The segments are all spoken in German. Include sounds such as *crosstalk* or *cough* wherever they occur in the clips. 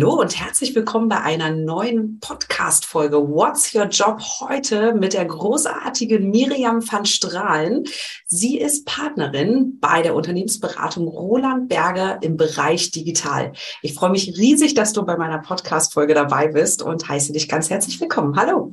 Hallo und herzlich willkommen bei einer neuen Podcast-Folge What's Your Job? Heute mit der großartigen Miriam van Strahlen. Sie ist Partnerin bei der Unternehmensberatung Roland Berger im Bereich Digital. Ich freue mich riesig, dass du bei meiner Podcast-Folge dabei bist und heiße dich ganz herzlich willkommen. Hallo.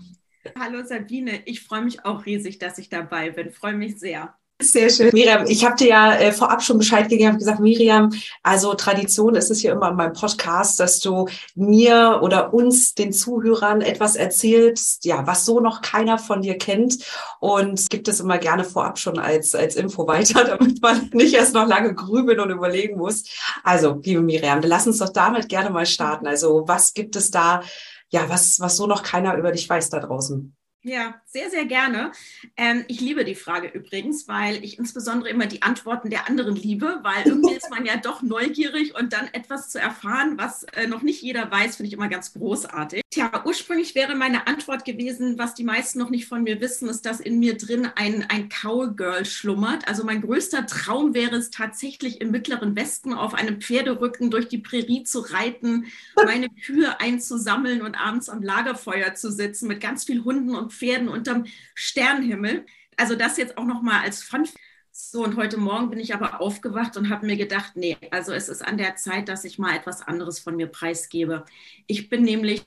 Hallo Sabine, ich freue mich auch riesig, dass ich dabei bin. Freue mich sehr. Sehr schön. Miriam, ich habe dir ja äh, vorab schon Bescheid gegeben, habe gesagt, Miriam, also Tradition ist es hier immer in meinem Podcast, dass du mir oder uns, den Zuhörern, etwas erzählst, ja, was so noch keiner von dir kennt. Und gibt es immer gerne vorab schon als, als Info weiter, *laughs* damit man nicht erst noch lange grübeln und überlegen muss. Also, liebe Miriam, lass uns doch damit gerne mal starten. Also, was gibt es da, ja, was, was so noch keiner über dich weiß da draußen? Ja, sehr, sehr gerne. Ähm, ich liebe die Frage übrigens, weil ich insbesondere immer die Antworten der anderen liebe, weil irgendwie ist man ja *laughs* doch neugierig und dann etwas zu erfahren, was äh, noch nicht jeder weiß, finde ich immer ganz großartig. Tja, ursprünglich wäre meine Antwort gewesen, was die meisten noch nicht von mir wissen, ist, dass in mir drin ein, ein Cowgirl schlummert. Also mein größter Traum wäre es tatsächlich im mittleren Westen auf einem Pferderücken durch die Prärie zu reiten, meine *laughs* Kühe einzusammeln und abends am Lagerfeuer zu sitzen mit ganz vielen Hunden und Pferden unterm Sternenhimmel. Also das jetzt auch noch mal als Fun. So, und heute Morgen bin ich aber aufgewacht und habe mir gedacht, nee, also es ist an der Zeit, dass ich mal etwas anderes von mir preisgebe. Ich bin nämlich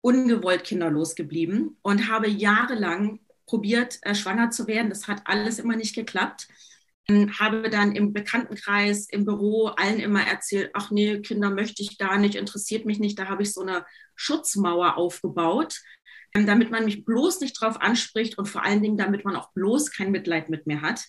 ungewollt kinderlos geblieben und habe jahrelang probiert, äh, schwanger zu werden. Das hat alles immer nicht geklappt. Ähm, habe dann im Bekanntenkreis, im Büro allen immer erzählt, ach nee, Kinder möchte ich gar nicht, interessiert mich nicht. Da habe ich so eine Schutzmauer aufgebaut damit man mich bloß nicht drauf anspricht und vor allen Dingen, damit man auch bloß kein Mitleid mit mir hat.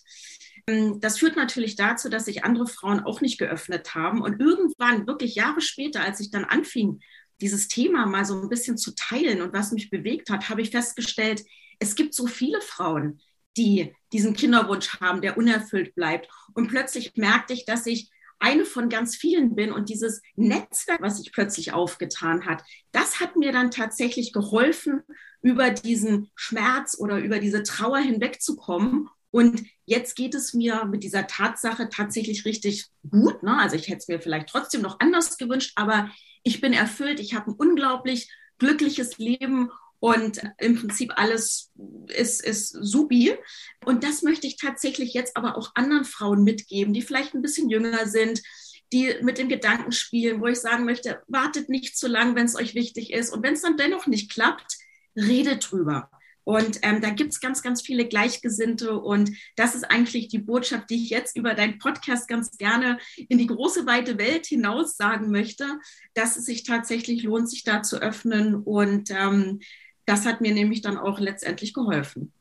Ähm, das führt natürlich dazu, dass sich andere Frauen auch nicht geöffnet haben. Und irgendwann, wirklich Jahre später, als ich dann anfing, dieses Thema mal so ein bisschen zu teilen und was mich bewegt hat, habe ich festgestellt, es gibt so viele Frauen, die diesen Kinderwunsch haben, der unerfüllt bleibt. Und plötzlich merkte ich, dass ich eine von ganz vielen bin und dieses Netzwerk, was sich plötzlich aufgetan hat, das hat mir dann tatsächlich geholfen, über diesen Schmerz oder über diese Trauer hinwegzukommen. Und jetzt geht es mir mit dieser Tatsache tatsächlich richtig gut. Ne? Also ich hätte es mir vielleicht trotzdem noch anders gewünscht, aber ich bin erfüllt. Ich habe ein unglaublich glückliches Leben und im Prinzip alles ist, ist supi. Und das möchte ich tatsächlich jetzt aber auch anderen Frauen mitgeben, die vielleicht ein bisschen jünger sind, die mit dem Gedanken spielen, wo ich sagen möchte, wartet nicht zu lang, wenn es euch wichtig ist. Und wenn es dann dennoch nicht klappt, redet drüber. Und ähm, da gibt es ganz, ganz viele Gleichgesinnte. Und das ist eigentlich die Botschaft, die ich jetzt über deinen Podcast ganz gerne in die große, weite Welt hinaus sagen möchte, dass es sich tatsächlich lohnt, sich da zu öffnen und ähm, das hat mir nämlich dann auch letztendlich geholfen.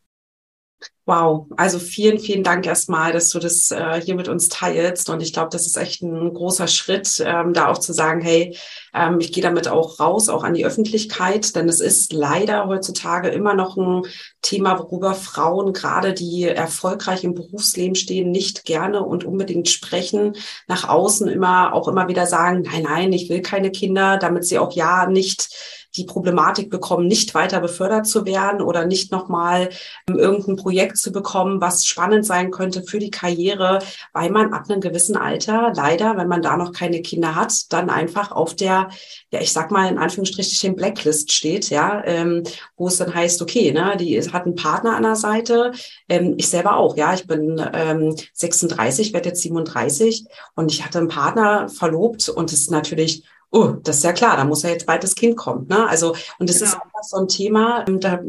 Wow, also vielen, vielen Dank erstmal, dass du das äh, hier mit uns teilst. Und ich glaube, das ist echt ein großer Schritt, ähm, da auch zu sagen, hey, ähm, ich gehe damit auch raus, auch an die Öffentlichkeit. Denn es ist leider heutzutage immer noch ein Thema, worüber Frauen, gerade die erfolgreich im Berufsleben stehen, nicht gerne und unbedingt sprechen. Nach außen immer auch immer wieder sagen, nein, nein, ich will keine Kinder, damit sie auch ja nicht die Problematik bekommen, nicht weiter befördert zu werden oder nicht nochmal ähm, irgendein Projekt zu bekommen, was spannend sein könnte für die Karriere, weil man ab einem gewissen Alter leider, wenn man da noch keine Kinder hat, dann einfach auf der, ja, ich sag mal in Anführungsstrichen Blacklist steht, ja, ähm, wo es dann heißt, okay, ne, die hat einen Partner an der Seite, ähm, ich selber auch, ja, ich bin ähm, 36, werde jetzt 37 und ich hatte einen Partner verlobt und es ist natürlich oh, das ist ja klar, da muss ja jetzt bald das Kind kommen. Ne? Also, und das genau. ist einfach so ein Thema, ähm, da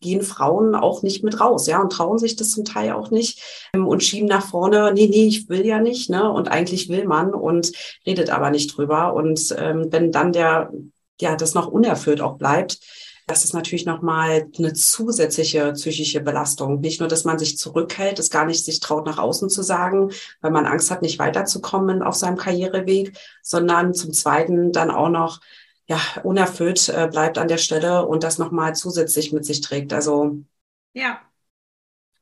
gehen Frauen auch nicht mit raus, ja, und trauen sich das zum Teil auch nicht ähm, und schieben nach vorne, nee, nee, ich will ja nicht, ne? Und eigentlich will man und redet aber nicht drüber. Und ähm, wenn dann der, ja, das noch unerfüllt auch bleibt, das ist natürlich nochmal eine zusätzliche psychische Belastung. Nicht nur, dass man sich zurückhält, es gar nicht sich traut, nach außen zu sagen, weil man Angst hat, nicht weiterzukommen auf seinem Karriereweg, sondern zum Zweiten dann auch noch ja, unerfüllt äh, bleibt an der Stelle und das nochmal zusätzlich mit sich trägt. Also ja.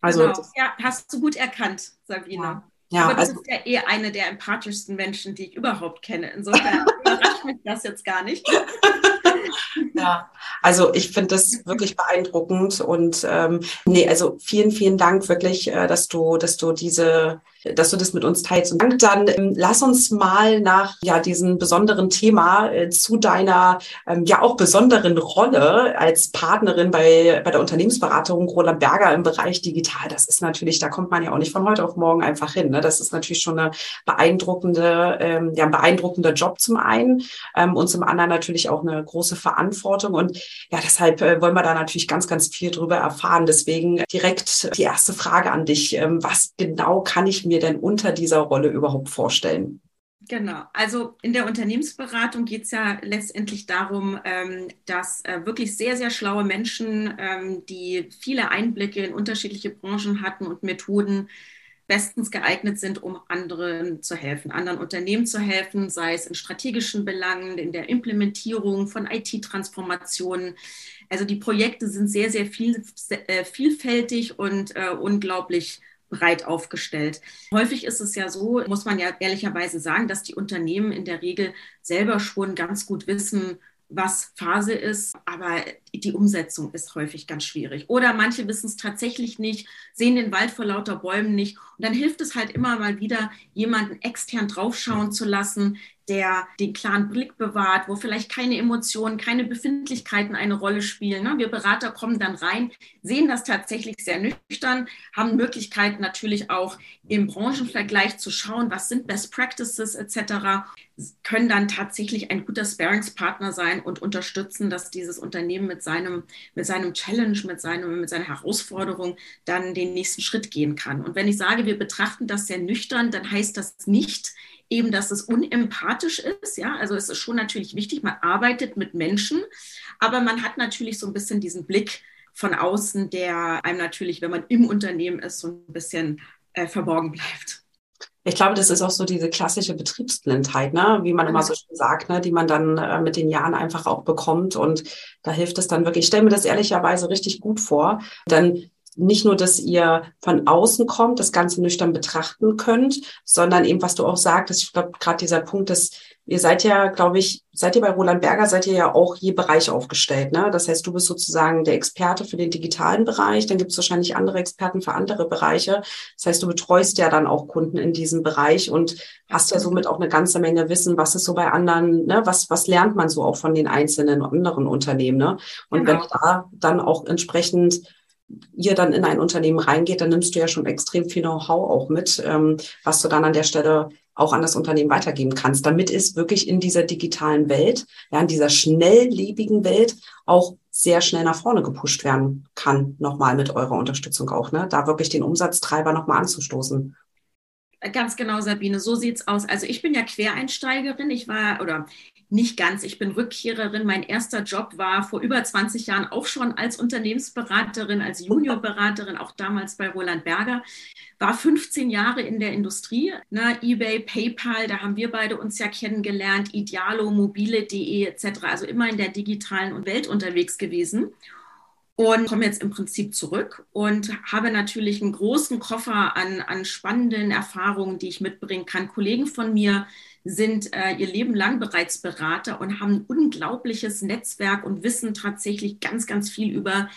Also genau. ja, hast du gut erkannt, Sabine. Ja. Ja, Aber du also, bist ja eh eine der empathischsten Menschen, die ich überhaupt kenne. Insofern *laughs* überrascht mich das jetzt gar nicht. *laughs* Ja, also ich finde das wirklich beeindruckend und ähm, nee, also vielen, vielen Dank wirklich, äh, dass du, dass du diese, dass du das mit uns teilst. Und dann ähm, lass uns mal nach ja diesem besonderen Thema äh, zu deiner ähm, ja auch besonderen Rolle als Partnerin bei bei der Unternehmensberatung Roland Berger im Bereich digital. Das ist natürlich, da kommt man ja auch nicht von heute auf morgen einfach hin. Ne? Das ist natürlich schon eine beeindruckende, ähm, ja, ein beeindruckender Job zum einen ähm, und zum anderen natürlich auch eine große Verantwortung. Und ja, deshalb äh, wollen wir da natürlich ganz, ganz viel drüber erfahren. Deswegen direkt die erste Frage an dich. Ähm, was genau kann ich mir denn unter dieser Rolle überhaupt vorstellen? Genau, also in der Unternehmensberatung geht es ja letztendlich darum, ähm, dass äh, wirklich sehr, sehr schlaue Menschen, ähm, die viele Einblicke in unterschiedliche Branchen hatten und Methoden, bestens geeignet sind, um anderen zu helfen, anderen Unternehmen zu helfen, sei es in strategischen Belangen, in der Implementierung von IT-Transformationen. Also die Projekte sind sehr, sehr viel, äh, vielfältig und äh, unglaublich breit aufgestellt. Häufig ist es ja so, muss man ja ehrlicherweise sagen, dass die Unternehmen in der Regel selber schon ganz gut wissen, was Phase ist, aber die Umsetzung ist häufig ganz schwierig. Oder manche wissen es tatsächlich nicht, sehen den Wald vor lauter Bäumen nicht. Und dann hilft es halt immer mal wieder, jemanden extern draufschauen zu lassen, der den klaren Blick bewahrt, wo vielleicht keine Emotionen, keine Befindlichkeiten eine Rolle spielen. Ne? Wir Berater kommen dann rein, sehen das tatsächlich sehr nüchtern, haben Möglichkeiten natürlich auch im Branchenvergleich zu schauen, was sind Best Practices etc., können dann tatsächlich ein guter Sparingspartner sein und unterstützen, dass dieses Unternehmen mit seinem, mit seinem Challenge, mit, seinem, mit seiner Herausforderung dann den nächsten Schritt gehen kann. Und wenn ich sage, wir betrachten das sehr nüchtern, dann heißt das nicht, eben, dass es unempathisch ist. Ja, also es ist schon natürlich wichtig, man arbeitet mit Menschen, aber man hat natürlich so ein bisschen diesen Blick von außen, der einem natürlich, wenn man im Unternehmen ist, so ein bisschen äh, verborgen bleibt. Ich glaube, das ist auch so diese klassische Betriebsblindheit, ne? wie man immer so schön sagt, ne? die man dann äh, mit den Jahren einfach auch bekommt. Und da hilft es dann wirklich. Ich stelle mir das ehrlicherweise richtig gut vor. Denn nicht nur, dass ihr von außen kommt, das Ganze nüchtern betrachten könnt, sondern eben, was du auch sagtest, ich glaube, gerade dieser Punkt, dass ihr seid ja, glaube ich, seid ihr bei Roland Berger, seid ihr ja auch je Bereich aufgestellt. Ne? Das heißt, du bist sozusagen der Experte für den digitalen Bereich, dann gibt es wahrscheinlich andere Experten für andere Bereiche. Das heißt, du betreust ja dann auch Kunden in diesem Bereich und hast ja somit auch eine ganze Menge Wissen, was ist so bei anderen, ne? was, was lernt man so auch von den einzelnen anderen Unternehmen. Ne? Und genau. wenn da dann auch entsprechend ihr dann in ein Unternehmen reingeht, dann nimmst du ja schon extrem viel Know-how auch mit, ähm, was du dann an der Stelle auch an das Unternehmen weitergeben kannst, damit es wirklich in dieser digitalen Welt, ja, in dieser schnelllebigen Welt auch sehr schnell nach vorne gepusht werden kann, nochmal mit eurer Unterstützung auch, ne? Da wirklich den Umsatztreiber nochmal anzustoßen. Ganz genau, Sabine, so sieht's aus. Also ich bin ja Quereinsteigerin. Ich war, oder nicht ganz. Ich bin Rückkehrerin. Mein erster Job war vor über 20 Jahren auch schon als Unternehmensberaterin, als Juniorberaterin, auch damals bei Roland Berger. War 15 Jahre in der Industrie, ne, eBay, PayPal, da haben wir beide uns ja kennengelernt, Idealo, mobile.de etc. Also immer in der digitalen Welt unterwegs gewesen und komme jetzt im Prinzip zurück und habe natürlich einen großen Koffer an, an spannenden Erfahrungen, die ich mitbringen kann. Kollegen von mir sind äh, ihr Leben lang bereits Berater und haben ein unglaubliches Netzwerk und wissen tatsächlich ganz, ganz viel über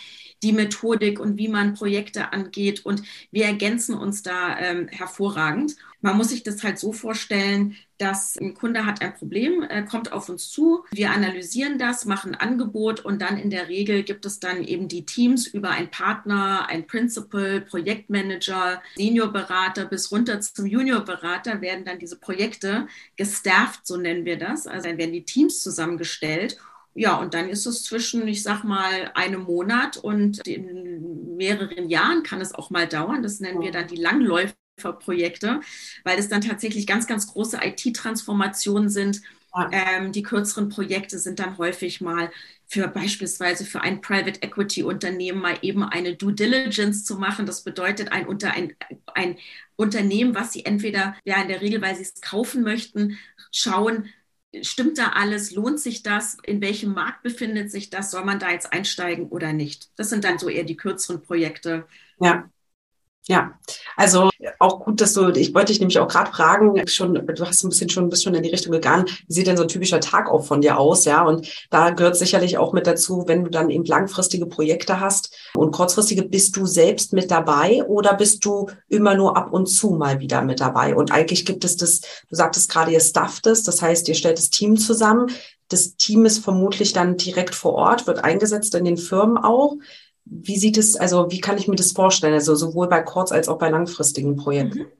die Methodik und wie man Projekte angeht. Und wir ergänzen uns da ähm, hervorragend. Man muss sich das halt so vorstellen, dass ein Kunde hat ein Problem, äh, kommt auf uns zu, wir analysieren das, machen ein Angebot und dann in der Regel gibt es dann eben die Teams über einen Partner, ein Principal, Projektmanager, Seniorberater bis runter zum Juniorberater werden dann diese Projekte gestafft, so nennen wir das. Also dann werden die Teams zusammengestellt ja, und dann ist es zwischen, ich sag mal, einem Monat und in mehreren Jahren kann es auch mal dauern. Das nennen wir dann die Langläuferprojekte, weil es dann tatsächlich ganz, ganz große IT-Transformationen sind. Ähm, die kürzeren Projekte sind dann häufig mal für beispielsweise für ein Private Equity Unternehmen mal eben eine Due Diligence zu machen. Das bedeutet ein, unter, ein, ein Unternehmen, was sie entweder ja in der Regel, weil sie es kaufen möchten, schauen, stimmt da alles? Lohnt sich das? In welchem Markt befindet sich das? Soll man da jetzt einsteigen oder nicht? Das sind dann so eher die kürzeren Projekte. Ja. Ja, Also auch gut, dass du, ich wollte dich nämlich auch gerade fragen, schon, du hast ein bisschen schon, bist schon in die Richtung gegangen. Wie sieht denn so ein typischer Tag auch von dir aus? Ja, und da gehört sicherlich auch mit dazu, wenn du dann eben langfristige Projekte hast und kurzfristige, bist du selbst mit dabei oder bist du immer nur ab und zu mal wieder mit dabei? Und eigentlich gibt es das, du sagtest gerade, ihr stafft es, das heißt, ihr stellt das Team zusammen. Das Team ist vermutlich dann direkt vor Ort, wird eingesetzt in den Firmen auch. Wie sieht es, also wie kann ich mir das vorstellen? Also sowohl bei kurz- als auch bei langfristigen Projekten. Mhm.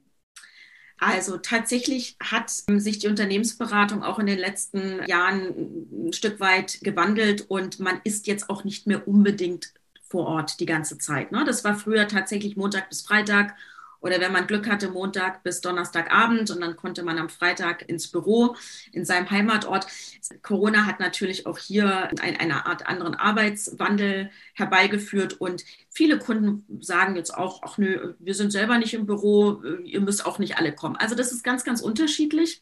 Also tatsächlich hat sich die Unternehmensberatung auch in den letzten Jahren ein Stück weit gewandelt und man ist jetzt auch nicht mehr unbedingt vor Ort die ganze Zeit. Ne? Das war früher tatsächlich Montag bis Freitag oder wenn man Glück hatte, Montag bis Donnerstagabend und dann konnte man am Freitag ins Büro in seinem Heimatort. Corona hat natürlich auch hier ein, eine Art anderen Arbeitswandel herbeigeführt und viele Kunden sagen jetzt auch, ach nö, wir sind selber nicht im Büro, ihr müsst auch nicht alle kommen. Also das ist ganz, ganz unterschiedlich.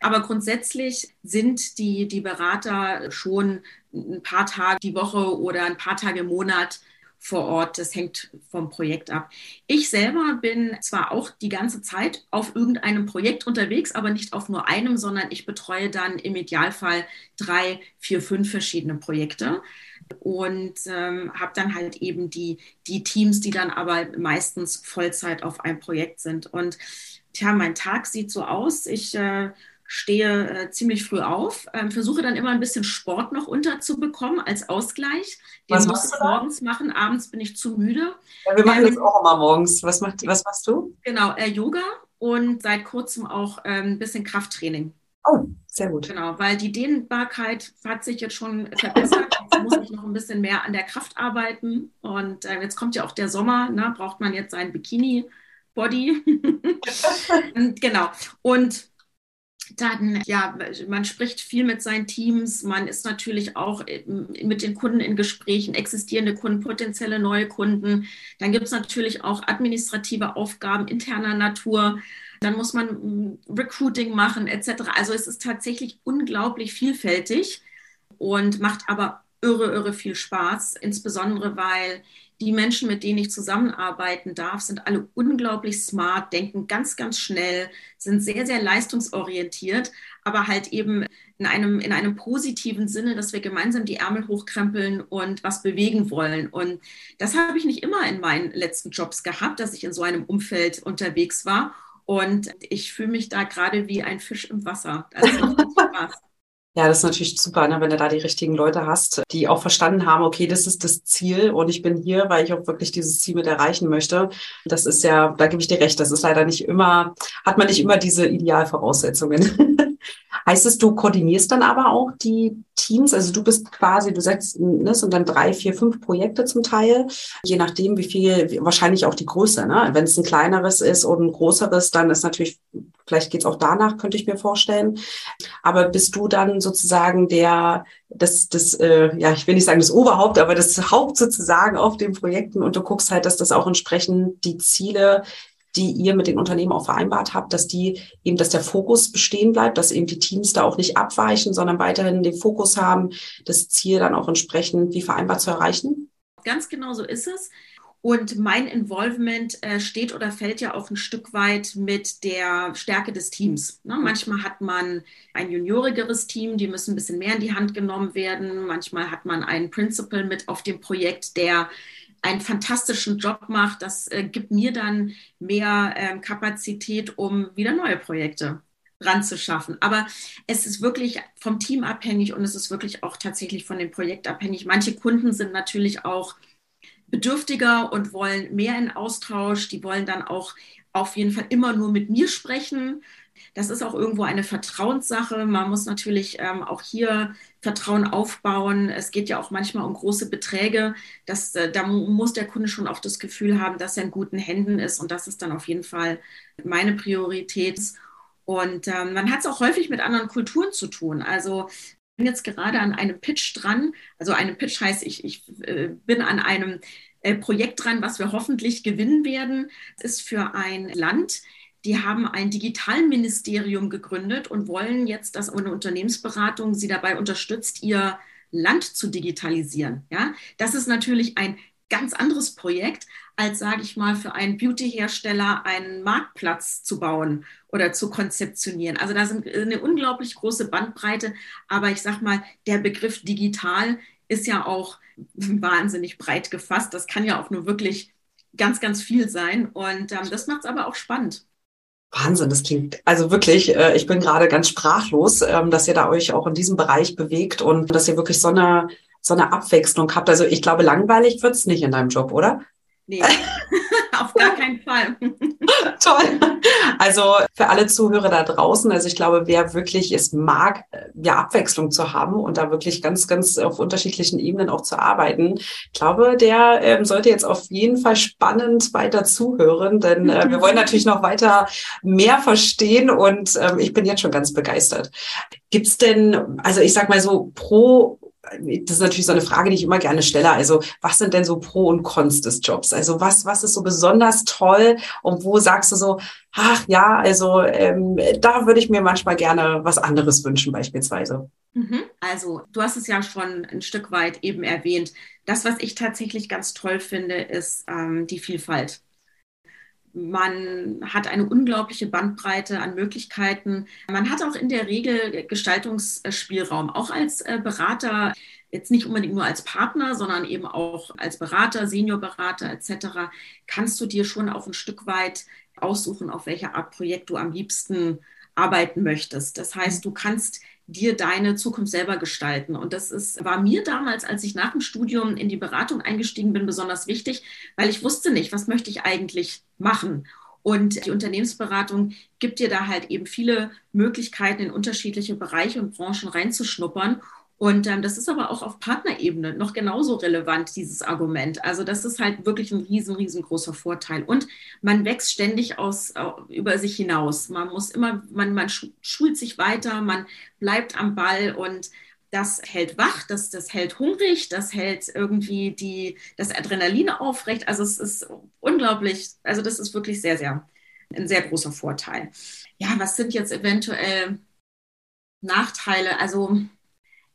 Aber grundsätzlich sind die, die Berater schon ein paar Tage die Woche oder ein paar Tage im Monat vor Ort. Das hängt vom Projekt ab. Ich selber bin zwar auch die ganze Zeit auf irgendeinem Projekt unterwegs, aber nicht auf nur einem, sondern ich betreue dann im Idealfall drei, vier, fünf verschiedene Projekte und ähm, habe dann halt eben die, die Teams, die dann aber meistens Vollzeit auf einem Projekt sind. Und tja, mein Tag sieht so aus. Ich äh, stehe äh, ziemlich früh auf, äh, versuche dann immer ein bisschen Sport noch unterzubekommen als Ausgleich. Den was muss ich morgens machen, abends bin ich zu müde. Ja, wir machen ähm, das auch immer morgens. Was, macht, was machst du? Genau, äh, Yoga und seit kurzem auch ähm, ein bisschen Krafttraining. Oh, sehr gut. Genau, weil die Dehnbarkeit hat sich jetzt schon verbessert. Jetzt muss ich noch ein bisschen mehr an der Kraft arbeiten. Und äh, jetzt kommt ja auch der Sommer, ne? braucht man jetzt sein Bikini-Body. *laughs* genau. Und dann, ja, man spricht viel mit seinen Teams, man ist natürlich auch mit den Kunden in Gesprächen, existierende Kunden, potenzielle neue Kunden. Dann gibt es natürlich auch administrative Aufgaben interner Natur. Dann muss man mm, Recruiting machen, etc. Also es ist tatsächlich unglaublich vielfältig und macht aber irre, irre viel Spaß, insbesondere weil die Menschen, mit denen ich zusammenarbeiten darf, sind alle unglaublich smart, denken ganz, ganz schnell, sind sehr, sehr leistungsorientiert, aber halt eben in einem, in einem positiven Sinne, dass wir gemeinsam die Ärmel hochkrempeln und was bewegen wollen. Und das habe ich nicht immer in meinen letzten Jobs gehabt, dass ich in so einem Umfeld unterwegs war. Und ich fühle mich da gerade wie ein Fisch im Wasser. Also *laughs* Spaß. Ja, das ist natürlich super, ne, wenn du da die richtigen Leute hast, die auch verstanden haben, okay, das ist das Ziel und ich bin hier, weil ich auch wirklich dieses Ziel mit erreichen möchte. Das ist ja, da gebe ich dir recht, das ist leider nicht immer, hat man nicht immer diese Idealvoraussetzungen. *laughs* heißt es, du koordinierst dann aber auch die Teams? Also du bist quasi, du setzt, ne, sind dann drei, vier, fünf Projekte zum Teil, je nachdem, wie viel, wahrscheinlich auch die Größe. Ne? Wenn es ein kleineres ist und ein größeres, dann ist natürlich Vielleicht geht es auch danach, könnte ich mir vorstellen. Aber bist du dann sozusagen der, das, das, äh, ja, ich will nicht sagen das Oberhaupt, aber das Haupt sozusagen auf den Projekten und du guckst halt, dass das auch entsprechend die Ziele, die ihr mit den Unternehmen auch vereinbart habt, dass die eben, dass der Fokus bestehen bleibt, dass eben die Teams da auch nicht abweichen, sondern weiterhin den Fokus haben, das Ziel dann auch entsprechend wie vereinbart zu erreichen? Ganz genau so ist es. Und mein Involvement äh, steht oder fällt ja auch ein Stück weit mit der Stärke des Teams. Ne? Mhm. Manchmal hat man ein juniorigeres Team, die müssen ein bisschen mehr in die Hand genommen werden. Manchmal hat man einen Principal mit auf dem Projekt, der einen fantastischen Job macht. Das äh, gibt mir dann mehr äh, Kapazität, um wieder neue Projekte ranzuschaffen. Aber es ist wirklich vom Team abhängig und es ist wirklich auch tatsächlich von dem Projekt abhängig. Manche Kunden sind natürlich auch bedürftiger und wollen mehr in Austausch. Die wollen dann auch auf jeden Fall immer nur mit mir sprechen. Das ist auch irgendwo eine Vertrauenssache. Man muss natürlich ähm, auch hier Vertrauen aufbauen. Es geht ja auch manchmal um große Beträge. Das, äh, da muss der Kunde schon auch das Gefühl haben, dass er in guten Händen ist. Und das ist dann auf jeden Fall meine Priorität. Und ähm, man hat es auch häufig mit anderen Kulturen zu tun. Also bin jetzt gerade an einem Pitch dran. Also einem Pitch heißt, ich, ich äh, bin an einem äh, Projekt dran, was wir hoffentlich gewinnen werden. Es ist für ein Land, die haben ein Digitalministerium gegründet und wollen jetzt, dass eine Unternehmensberatung sie dabei unterstützt, ihr Land zu digitalisieren. Ja, das ist natürlich ein ganz anderes Projekt, als, sage ich mal, für einen Beauty-Hersteller einen Marktplatz zu bauen oder zu konzeptionieren. Also da sind eine unglaublich große Bandbreite, aber ich sage mal, der Begriff digital ist ja auch *laughs* wahnsinnig breit gefasst. Das kann ja auch nur wirklich ganz, ganz viel sein und ähm, das macht es aber auch spannend. Wahnsinn, das klingt also wirklich, äh, ich bin gerade ganz sprachlos, ähm, dass ihr da euch auch in diesem Bereich bewegt und dass ihr wirklich so eine, so eine Abwechslung habt. Also ich glaube, langweilig wird's nicht in deinem Job, oder? Nee, *laughs* auf gar keinen Fall. *laughs* Toll. Also für alle Zuhörer da draußen, also ich glaube, wer wirklich es mag, ja, Abwechslung zu haben und da wirklich ganz, ganz auf unterschiedlichen Ebenen auch zu arbeiten, ich glaube, der ähm, sollte jetzt auf jeden Fall spannend weiter zuhören, denn äh, wir wollen *laughs* natürlich noch weiter mehr verstehen und ähm, ich bin jetzt schon ganz begeistert. Gibt's denn, also ich sag mal so, pro das ist natürlich so eine Frage, die ich immer gerne stelle. Also, was sind denn so Pro und Cons des Jobs? Also, was, was ist so besonders toll und wo sagst du so, ach ja, also ähm, da würde ich mir manchmal gerne was anderes wünschen, beispielsweise. Mhm. Also, du hast es ja schon ein Stück weit eben erwähnt. Das, was ich tatsächlich ganz toll finde, ist ähm, die Vielfalt. Man hat eine unglaubliche Bandbreite an Möglichkeiten. Man hat auch in der Regel Gestaltungsspielraum, auch als äh, Berater, jetzt nicht unbedingt nur als Partner, sondern eben auch als Berater, Seniorberater etc., kannst du dir schon auch ein Stück weit aussuchen, auf welche Art Projekt du am liebsten arbeiten möchtest. Das heißt, du kannst dir deine Zukunft selber gestalten. Und das ist, war mir damals, als ich nach dem Studium in die Beratung eingestiegen bin, besonders wichtig, weil ich wusste nicht, was möchte ich eigentlich machen. Und die Unternehmensberatung gibt dir da halt eben viele Möglichkeiten, in unterschiedliche Bereiche und Branchen reinzuschnuppern. Und ähm, das ist aber auch auf Partnerebene noch genauso relevant, dieses Argument. Also das ist halt wirklich ein riesen, riesengroßer Vorteil. Und man wächst ständig aus, äh, über sich hinaus. Man muss immer, man, man schult sich weiter, man bleibt am Ball und das hält wach, das, das hält hungrig, das hält irgendwie die, das Adrenalin aufrecht. Also es ist unglaublich, also das ist wirklich sehr, sehr, ein sehr großer Vorteil. Ja, was sind jetzt eventuell Nachteile? Also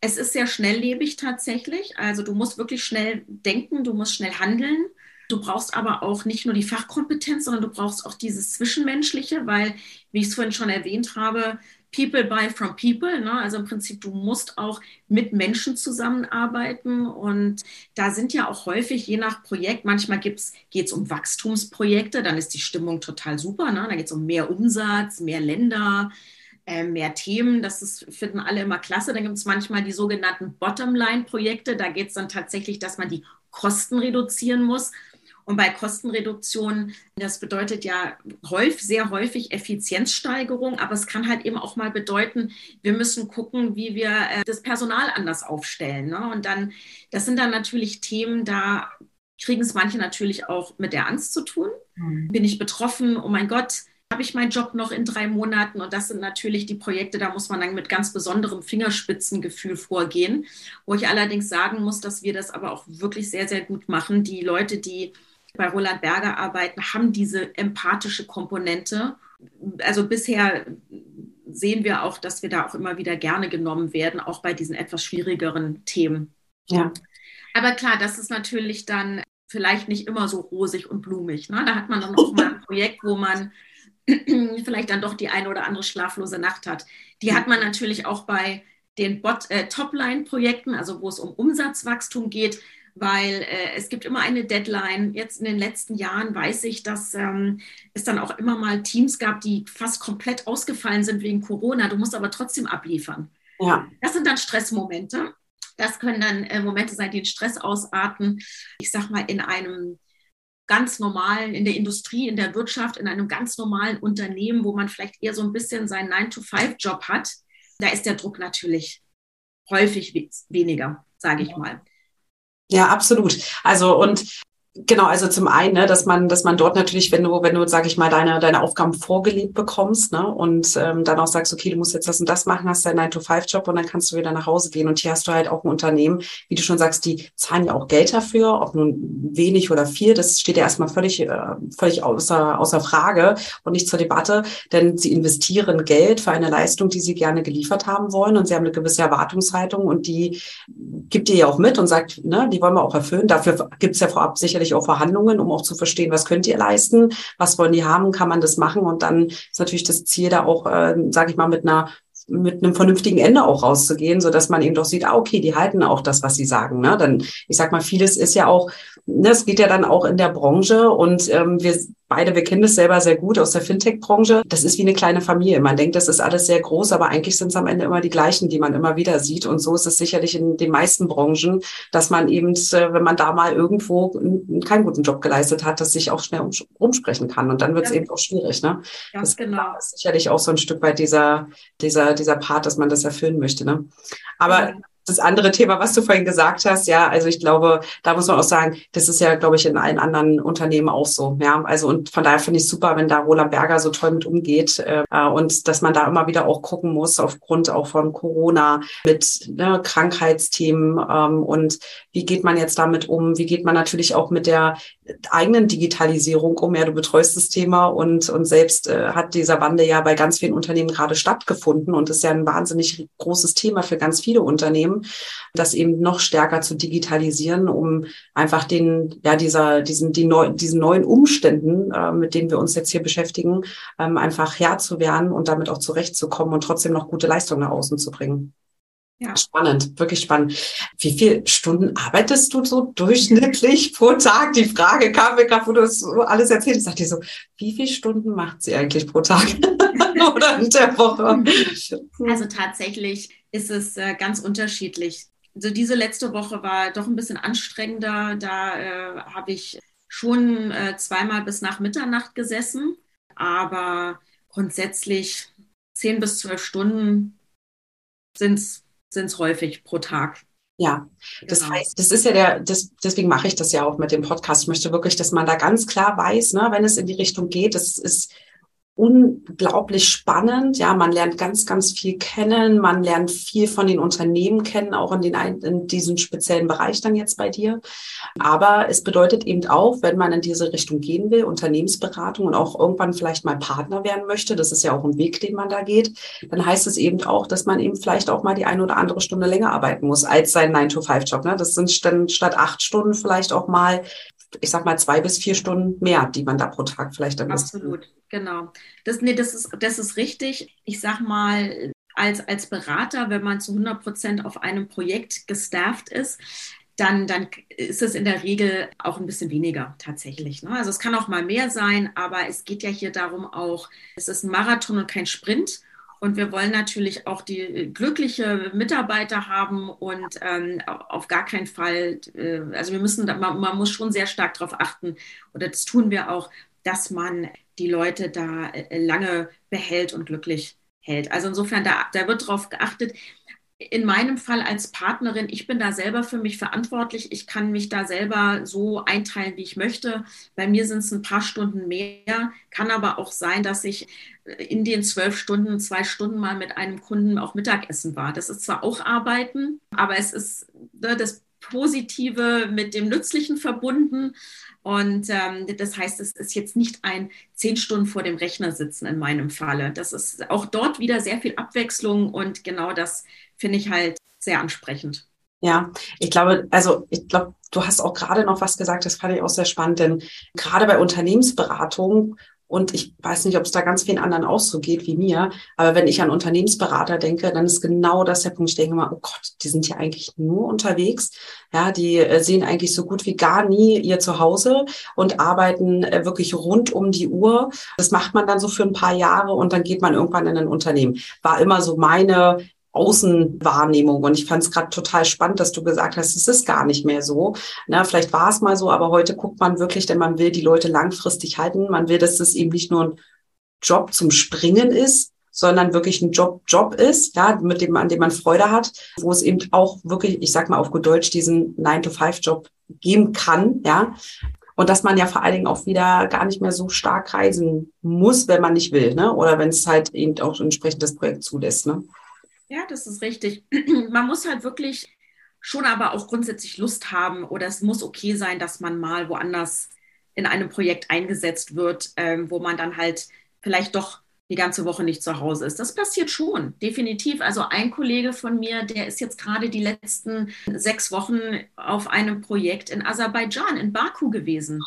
es ist sehr schnelllebig tatsächlich. Also du musst wirklich schnell denken, du musst schnell handeln. Du brauchst aber auch nicht nur die Fachkompetenz, sondern du brauchst auch dieses Zwischenmenschliche, weil, wie ich es vorhin schon erwähnt habe, People buy from people. Ne? Also im Prinzip, du musst auch mit Menschen zusammenarbeiten. Und da sind ja auch häufig, je nach Projekt, manchmal geht es um Wachstumsprojekte, dann ist die Stimmung total super. Ne? Da geht es um mehr Umsatz, mehr Länder, mehr Themen. Das ist, finden alle immer klasse. Dann gibt es manchmal die sogenannten Bottomline-Projekte. Da geht es dann tatsächlich, dass man die Kosten reduzieren muss. Und bei Kostenreduktion, das bedeutet ja häufig, sehr häufig Effizienzsteigerung, aber es kann halt eben auch mal bedeuten, wir müssen gucken, wie wir äh, das Personal anders aufstellen. Ne? Und dann, das sind dann natürlich Themen, da kriegen es manche natürlich auch mit der Angst zu tun. Mhm. Bin ich betroffen? Oh mein Gott, habe ich meinen Job noch in drei Monaten und das sind natürlich die Projekte, da muss man dann mit ganz besonderem Fingerspitzengefühl vorgehen, wo ich allerdings sagen muss, dass wir das aber auch wirklich sehr, sehr gut machen. Die Leute, die bei Roland Berger arbeiten, haben diese empathische Komponente. Also bisher sehen wir auch, dass wir da auch immer wieder gerne genommen werden, auch bei diesen etwas schwierigeren Themen. Ja. Aber klar, das ist natürlich dann vielleicht nicht immer so rosig und blumig. Ne? Da hat man dann auch mal ein Projekt, wo man *clears throat* vielleicht dann doch die eine oder andere schlaflose Nacht hat. Die hat man natürlich auch bei den äh, Topline-Projekten, also wo es um Umsatzwachstum geht, weil äh, es gibt immer eine Deadline. Jetzt in den letzten Jahren weiß ich, dass ähm, es dann auch immer mal Teams gab, die fast komplett ausgefallen sind wegen Corona. Du musst aber trotzdem abliefern. Ja. Das sind dann Stressmomente. Das können dann äh, Momente sein, die in Stress ausarten. Ich sag mal, in einem ganz normalen, in der Industrie, in der Wirtschaft, in einem ganz normalen Unternehmen, wo man vielleicht eher so ein bisschen seinen 9-to-5-Job hat, da ist der Druck natürlich häufig weniger, sage ich mal. Ja, absolut. Also und Genau, also zum einen, ne, dass man, dass man dort natürlich, wenn du, wenn du, sag ich mal, deine, deine Aufgaben vorgelebt bekommst, ne, und ähm, dann auch sagst, okay, du musst jetzt das und das machen, hast deinen 9-to-5-Job und dann kannst du wieder nach Hause gehen. Und hier hast du halt auch ein Unternehmen, wie du schon sagst, die zahlen ja auch Geld dafür, ob nun wenig oder viel, das steht ja erstmal völlig, äh, völlig außer, außer Frage und nicht zur Debatte, denn sie investieren Geld für eine Leistung, die sie gerne geliefert haben wollen und sie haben eine gewisse Erwartungshaltung und die gibt ihr ja auch mit und sagt, ne, die wollen wir auch erfüllen. Dafür gibt es ja vorab sicher sicherlich auch Verhandlungen, um auch zu verstehen, was könnt ihr leisten, was wollen die haben, kann man das machen und dann ist natürlich das Ziel da auch, äh, sage ich mal, mit einer mit einem vernünftigen Ende auch rauszugehen, so dass man eben doch sieht, ah, okay, die halten auch das, was sie sagen. Ne? Dann, ich sag mal, vieles ist ja auch, es geht ja dann auch in der Branche und ähm, wir beide, wir kennen das selber sehr gut aus der Fintech-Branche. Das ist wie eine kleine Familie. Man denkt, das ist alles sehr groß, aber eigentlich sind es am Ende immer die gleichen, die man immer wieder sieht. Und so ist es sicherlich in den meisten Branchen, dass man eben, äh, wenn man da mal irgendwo keinen guten Job geleistet hat, dass sich auch schnell umsprechen kann. Und dann wird es ja. eben auch schwierig. Ne? Ganz das genau. ist sicherlich auch so ein Stück weit dieser, dieser, dieser Part, dass man das erfüllen möchte. Ne? Aber ja das andere Thema, was du vorhin gesagt hast, ja, also ich glaube, da muss man auch sagen, das ist ja, glaube ich, in allen anderen Unternehmen auch so, ja. Also und von daher finde ich super, wenn da Roland Berger so toll mit umgeht äh, und dass man da immer wieder auch gucken muss aufgrund auch von Corona mit ne, Krankheitsthemen ähm, und wie geht man jetzt damit um? Wie geht man natürlich auch mit der eigenen Digitalisierung um? Ja, du betreust das Thema und und selbst äh, hat dieser Wandel ja bei ganz vielen Unternehmen gerade stattgefunden und ist ja ein wahnsinnig großes Thema für ganz viele Unternehmen das eben noch stärker zu digitalisieren, um einfach den, ja, dieser, diesen, die neu, diesen neuen Umständen, äh, mit denen wir uns jetzt hier beschäftigen, ähm, einfach Herr zu werden und damit auch zurechtzukommen und trotzdem noch gute Leistungen nach außen zu bringen. Ja. Spannend, wirklich spannend. Wie viele Stunden arbeitest du so durchschnittlich pro Tag? Die Frage kam mir gerade, wo du das so alles erzählt hast. Dachte ich so, wie viele Stunden macht sie eigentlich pro Tag *laughs* oder in der Woche? Also tatsächlich ist es äh, ganz unterschiedlich. Also diese letzte Woche war doch ein bisschen anstrengender. Da äh, habe ich schon äh, zweimal bis nach Mitternacht gesessen, aber grundsätzlich zehn bis zwölf Stunden sind es häufig pro Tag. Ja, das genau. heißt, das ist ja der, das, deswegen mache ich das ja auch mit dem Podcast. Ich möchte wirklich, dass man da ganz klar weiß, ne, wenn es in die Richtung geht, das ist unglaublich spannend. Ja, man lernt ganz, ganz viel kennen. Man lernt viel von den Unternehmen kennen, auch in, den, in diesem speziellen Bereich dann jetzt bei dir. Aber es bedeutet eben auch, wenn man in diese Richtung gehen will, Unternehmensberatung und auch irgendwann vielleicht mal Partner werden möchte, das ist ja auch ein Weg, den man da geht, dann heißt es eben auch, dass man eben vielleicht auch mal die eine oder andere Stunde länger arbeiten muss als sein 9-to-5-Job. Ne? Das sind dann statt acht Stunden vielleicht auch mal ich sag mal, zwei bis vier Stunden mehr, die man da pro Tag vielleicht dann Absolut, genau. Das, nee, das ist, das ist richtig. Ich sag mal, als, als Berater, wenn man zu 100 Prozent auf einem Projekt gestafft ist, dann, dann ist es in der Regel auch ein bisschen weniger tatsächlich. Ne? Also es kann auch mal mehr sein, aber es geht ja hier darum auch, es ist ein Marathon und kein Sprint. Und wir wollen natürlich auch die glückliche Mitarbeiter haben und ähm, auf gar keinen Fall, äh, also wir müssen, man, man muss schon sehr stark darauf achten, oder das tun wir auch, dass man die Leute da äh, lange behält und glücklich hält. Also insofern, da, da wird darauf geachtet in meinem Fall als Partnerin, ich bin da selber für mich verantwortlich. Ich kann mich da selber so einteilen, wie ich möchte. Bei mir sind es ein paar Stunden mehr. Kann aber auch sein, dass ich in den zwölf Stunden zwei Stunden mal mit einem Kunden auch Mittagessen war. Das ist zwar auch Arbeiten, aber es ist ne, das Positive mit dem Nützlichen verbunden. Und ähm, das heißt, es ist jetzt nicht ein zehn Stunden vor dem Rechner sitzen in meinem Falle. Das ist auch dort wieder sehr viel Abwechslung und genau das finde ich halt sehr ansprechend. Ja, ich glaube, also ich glaube, du hast auch gerade noch was gesagt, das fand ich auch sehr spannend, denn gerade bei Unternehmensberatung und ich weiß nicht, ob es da ganz vielen anderen auch so geht wie mir. Aber wenn ich an Unternehmensberater denke, dann ist genau das der Punkt. Ich denke mal, oh Gott, die sind ja eigentlich nur unterwegs. Ja, die äh, sehen eigentlich so gut wie gar nie ihr Zuhause und arbeiten äh, wirklich rund um die Uhr. Das macht man dann so für ein paar Jahre und dann geht man irgendwann in ein Unternehmen. War immer so meine Außenwahrnehmung. Und ich fand es gerade total spannend, dass du gesagt hast, es ist gar nicht mehr so. Na, vielleicht war es mal so, aber heute guckt man wirklich, denn man will die Leute langfristig halten. Man will, dass das eben nicht nur ein Job zum Springen ist, sondern wirklich ein Job, Job ist, ja, mit dem, an dem man Freude hat, wo es eben auch wirklich, ich sag mal auf gut Deutsch, diesen 9-to-5-Job geben kann, ja. Und dass man ja vor allen Dingen auch wieder gar nicht mehr so stark reisen muss, wenn man nicht will, ne? Oder wenn es halt eben auch entsprechend das Projekt zulässt, ne? Ja, das ist richtig. *clears throat* Man muss halt wirklich schon aber auch grundsätzlich Lust haben oder es muss okay sein, dass man mal woanders in einem Projekt eingesetzt wird, ähm, wo man dann halt vielleicht doch die ganze Woche nicht zu Hause ist. Das passiert schon, definitiv. Also ein Kollege von mir, der ist jetzt gerade die letzten sechs Wochen auf einem Projekt in Aserbaidschan, in Baku gewesen.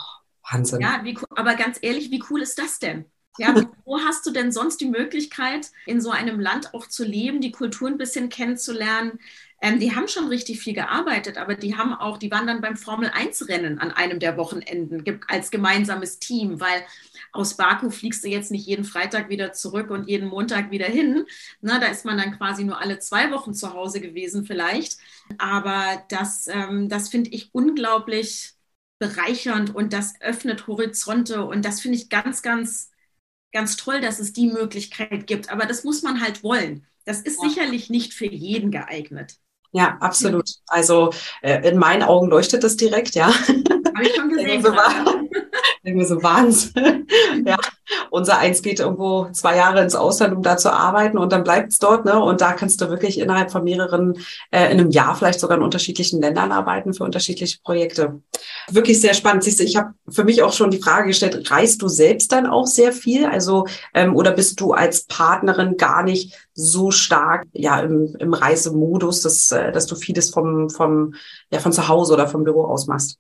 Wahnsinn. Ja, wie, aber ganz ehrlich, wie cool ist das denn? Ja, wo hast du denn sonst die Möglichkeit, in so einem Land auch zu leben, die Kultur ein bisschen kennenzulernen? Ähm, die haben schon richtig viel gearbeitet, aber die haben auch, die waren dann beim Formel 1 Rennen an einem der Wochenenden als gemeinsames Team, weil aus Baku fliegst du jetzt nicht jeden Freitag wieder zurück und jeden Montag wieder hin. Na, da ist man dann quasi nur alle zwei Wochen zu Hause gewesen vielleicht. Aber das, ähm, das finde ich unglaublich bereichernd und das öffnet Horizonte und das finde ich ganz, ganz, ganz toll, dass es die Möglichkeit gibt. Aber das muss man halt wollen. Das ist ja. sicherlich nicht für jeden geeignet. Ja, absolut. Also äh, in meinen Augen leuchtet das direkt, ja. Habe ich schon *laughs* gesehen. *laughs* Irgendwie so Wahnsinn. *laughs* ja, unser Eins geht irgendwo zwei Jahre ins Ausland, um da zu arbeiten und dann bleibt es dort. Ne? Und da kannst du wirklich innerhalb von mehreren, äh, in einem Jahr vielleicht sogar in unterschiedlichen Ländern arbeiten für unterschiedliche Projekte. Wirklich sehr spannend. Siehst du, ich habe für mich auch schon die Frage gestellt, reist du selbst dann auch sehr viel? Also, ähm, oder bist du als Partnerin gar nicht so stark ja im, im Reisemodus, dass, äh, dass du vieles vom, vom, ja, von zu Hause oder vom Büro aus machst?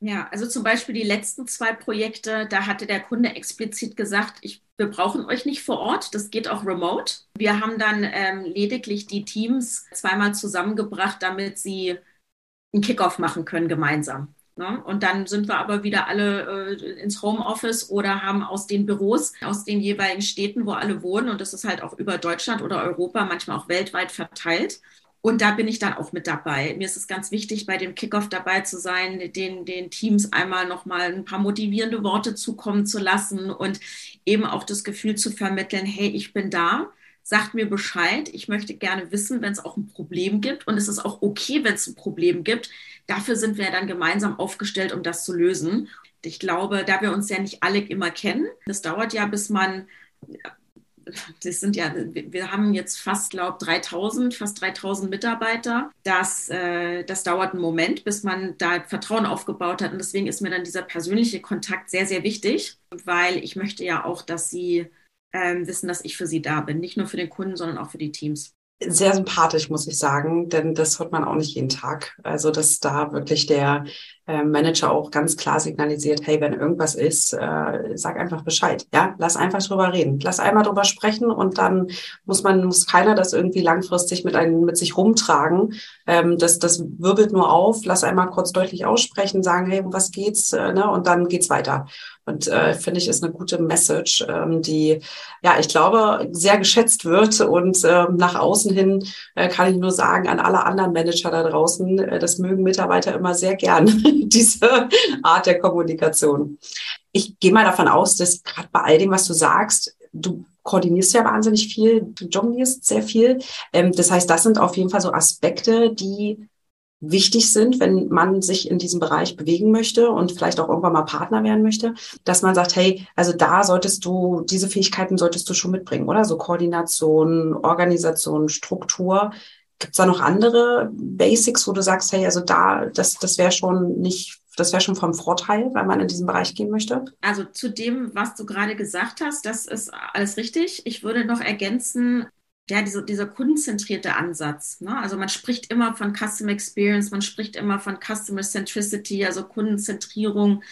Ja, also zum Beispiel die letzten zwei Projekte, da hatte der Kunde explizit gesagt, ich, wir brauchen euch nicht vor Ort, das geht auch remote. Wir haben dann ähm, lediglich die Teams zweimal zusammengebracht, damit sie einen Kickoff machen können gemeinsam. Ne? Und dann sind wir aber wieder alle äh, ins Homeoffice oder haben aus den Büros, aus den jeweiligen Städten, wo alle wohnen, und das ist halt auch über Deutschland oder Europa, manchmal auch weltweit verteilt, und da bin ich dann auch mit dabei. Mir ist es ganz wichtig, bei dem Kickoff dabei zu sein, den, den Teams einmal nochmal ein paar motivierende Worte zukommen zu lassen und eben auch das Gefühl zu vermitteln, hey, ich bin da, sagt mir Bescheid. Ich möchte gerne wissen, wenn es auch ein Problem gibt. Und es ist auch okay, wenn es ein Problem gibt. Dafür sind wir dann gemeinsam aufgestellt, um das zu lösen. Ich glaube, da wir uns ja nicht alle immer kennen, das dauert ja, bis man das sind ja, wir haben jetzt fast, glaube 3000, fast 3000 Mitarbeiter. Das, äh, das dauert einen Moment, bis man da Vertrauen aufgebaut hat. Und deswegen ist mir dann dieser persönliche Kontakt sehr, sehr wichtig, weil ich möchte ja auch, dass sie ähm, wissen, dass ich für sie da bin. Nicht nur für den Kunden, sondern auch für die Teams sehr sympathisch, muss ich sagen, denn das hört man auch nicht jeden Tag. Also, dass da wirklich der äh, Manager auch ganz klar signalisiert, hey, wenn irgendwas ist, äh, sag einfach Bescheid. Ja, lass einfach drüber reden. Lass einmal drüber sprechen und dann muss man, muss keiner das irgendwie langfristig mit einem, mit sich rumtragen. Ähm, das, das wirbelt nur auf. Lass einmal kurz deutlich aussprechen, sagen, hey, um was geht's, äh, ne? Und dann geht's weiter. Und äh, finde ich, ist eine gute Message, ähm, die, ja, ich glaube, sehr geschätzt wird. Und äh, nach außen hin äh, kann ich nur sagen, an alle anderen Manager da draußen, äh, das mögen Mitarbeiter immer sehr gern, *laughs* *laughs* diese Art der Kommunikation. Ich gehe mal davon aus, dass gerade bei all dem, was du sagst, du koordinierst ja wahnsinnig viel, du jonglierst sehr viel. Ähm, das heißt, das sind auf jeden Fall so Aspekte, die wichtig sind, wenn man sich in diesem Bereich bewegen möchte und vielleicht auch irgendwann mal Partner werden möchte, dass man sagt, hey, also da solltest du, diese Fähigkeiten solltest du schon mitbringen, oder? So Koordination, Organisation, Struktur. Gibt es da noch andere Basics, wo du sagst, hey, also da, das, das wäre schon nicht, das wäre schon vom Vorteil, wenn man in diesen Bereich gehen möchte? Also zu dem, was du gerade gesagt hast, das ist alles richtig. Ich würde noch ergänzen, ja, diese, dieser kundenzentrierte Ansatz. Ne? Also man spricht immer von Customer Experience, man spricht immer von Customer Centricity, also Kundenzentrierung.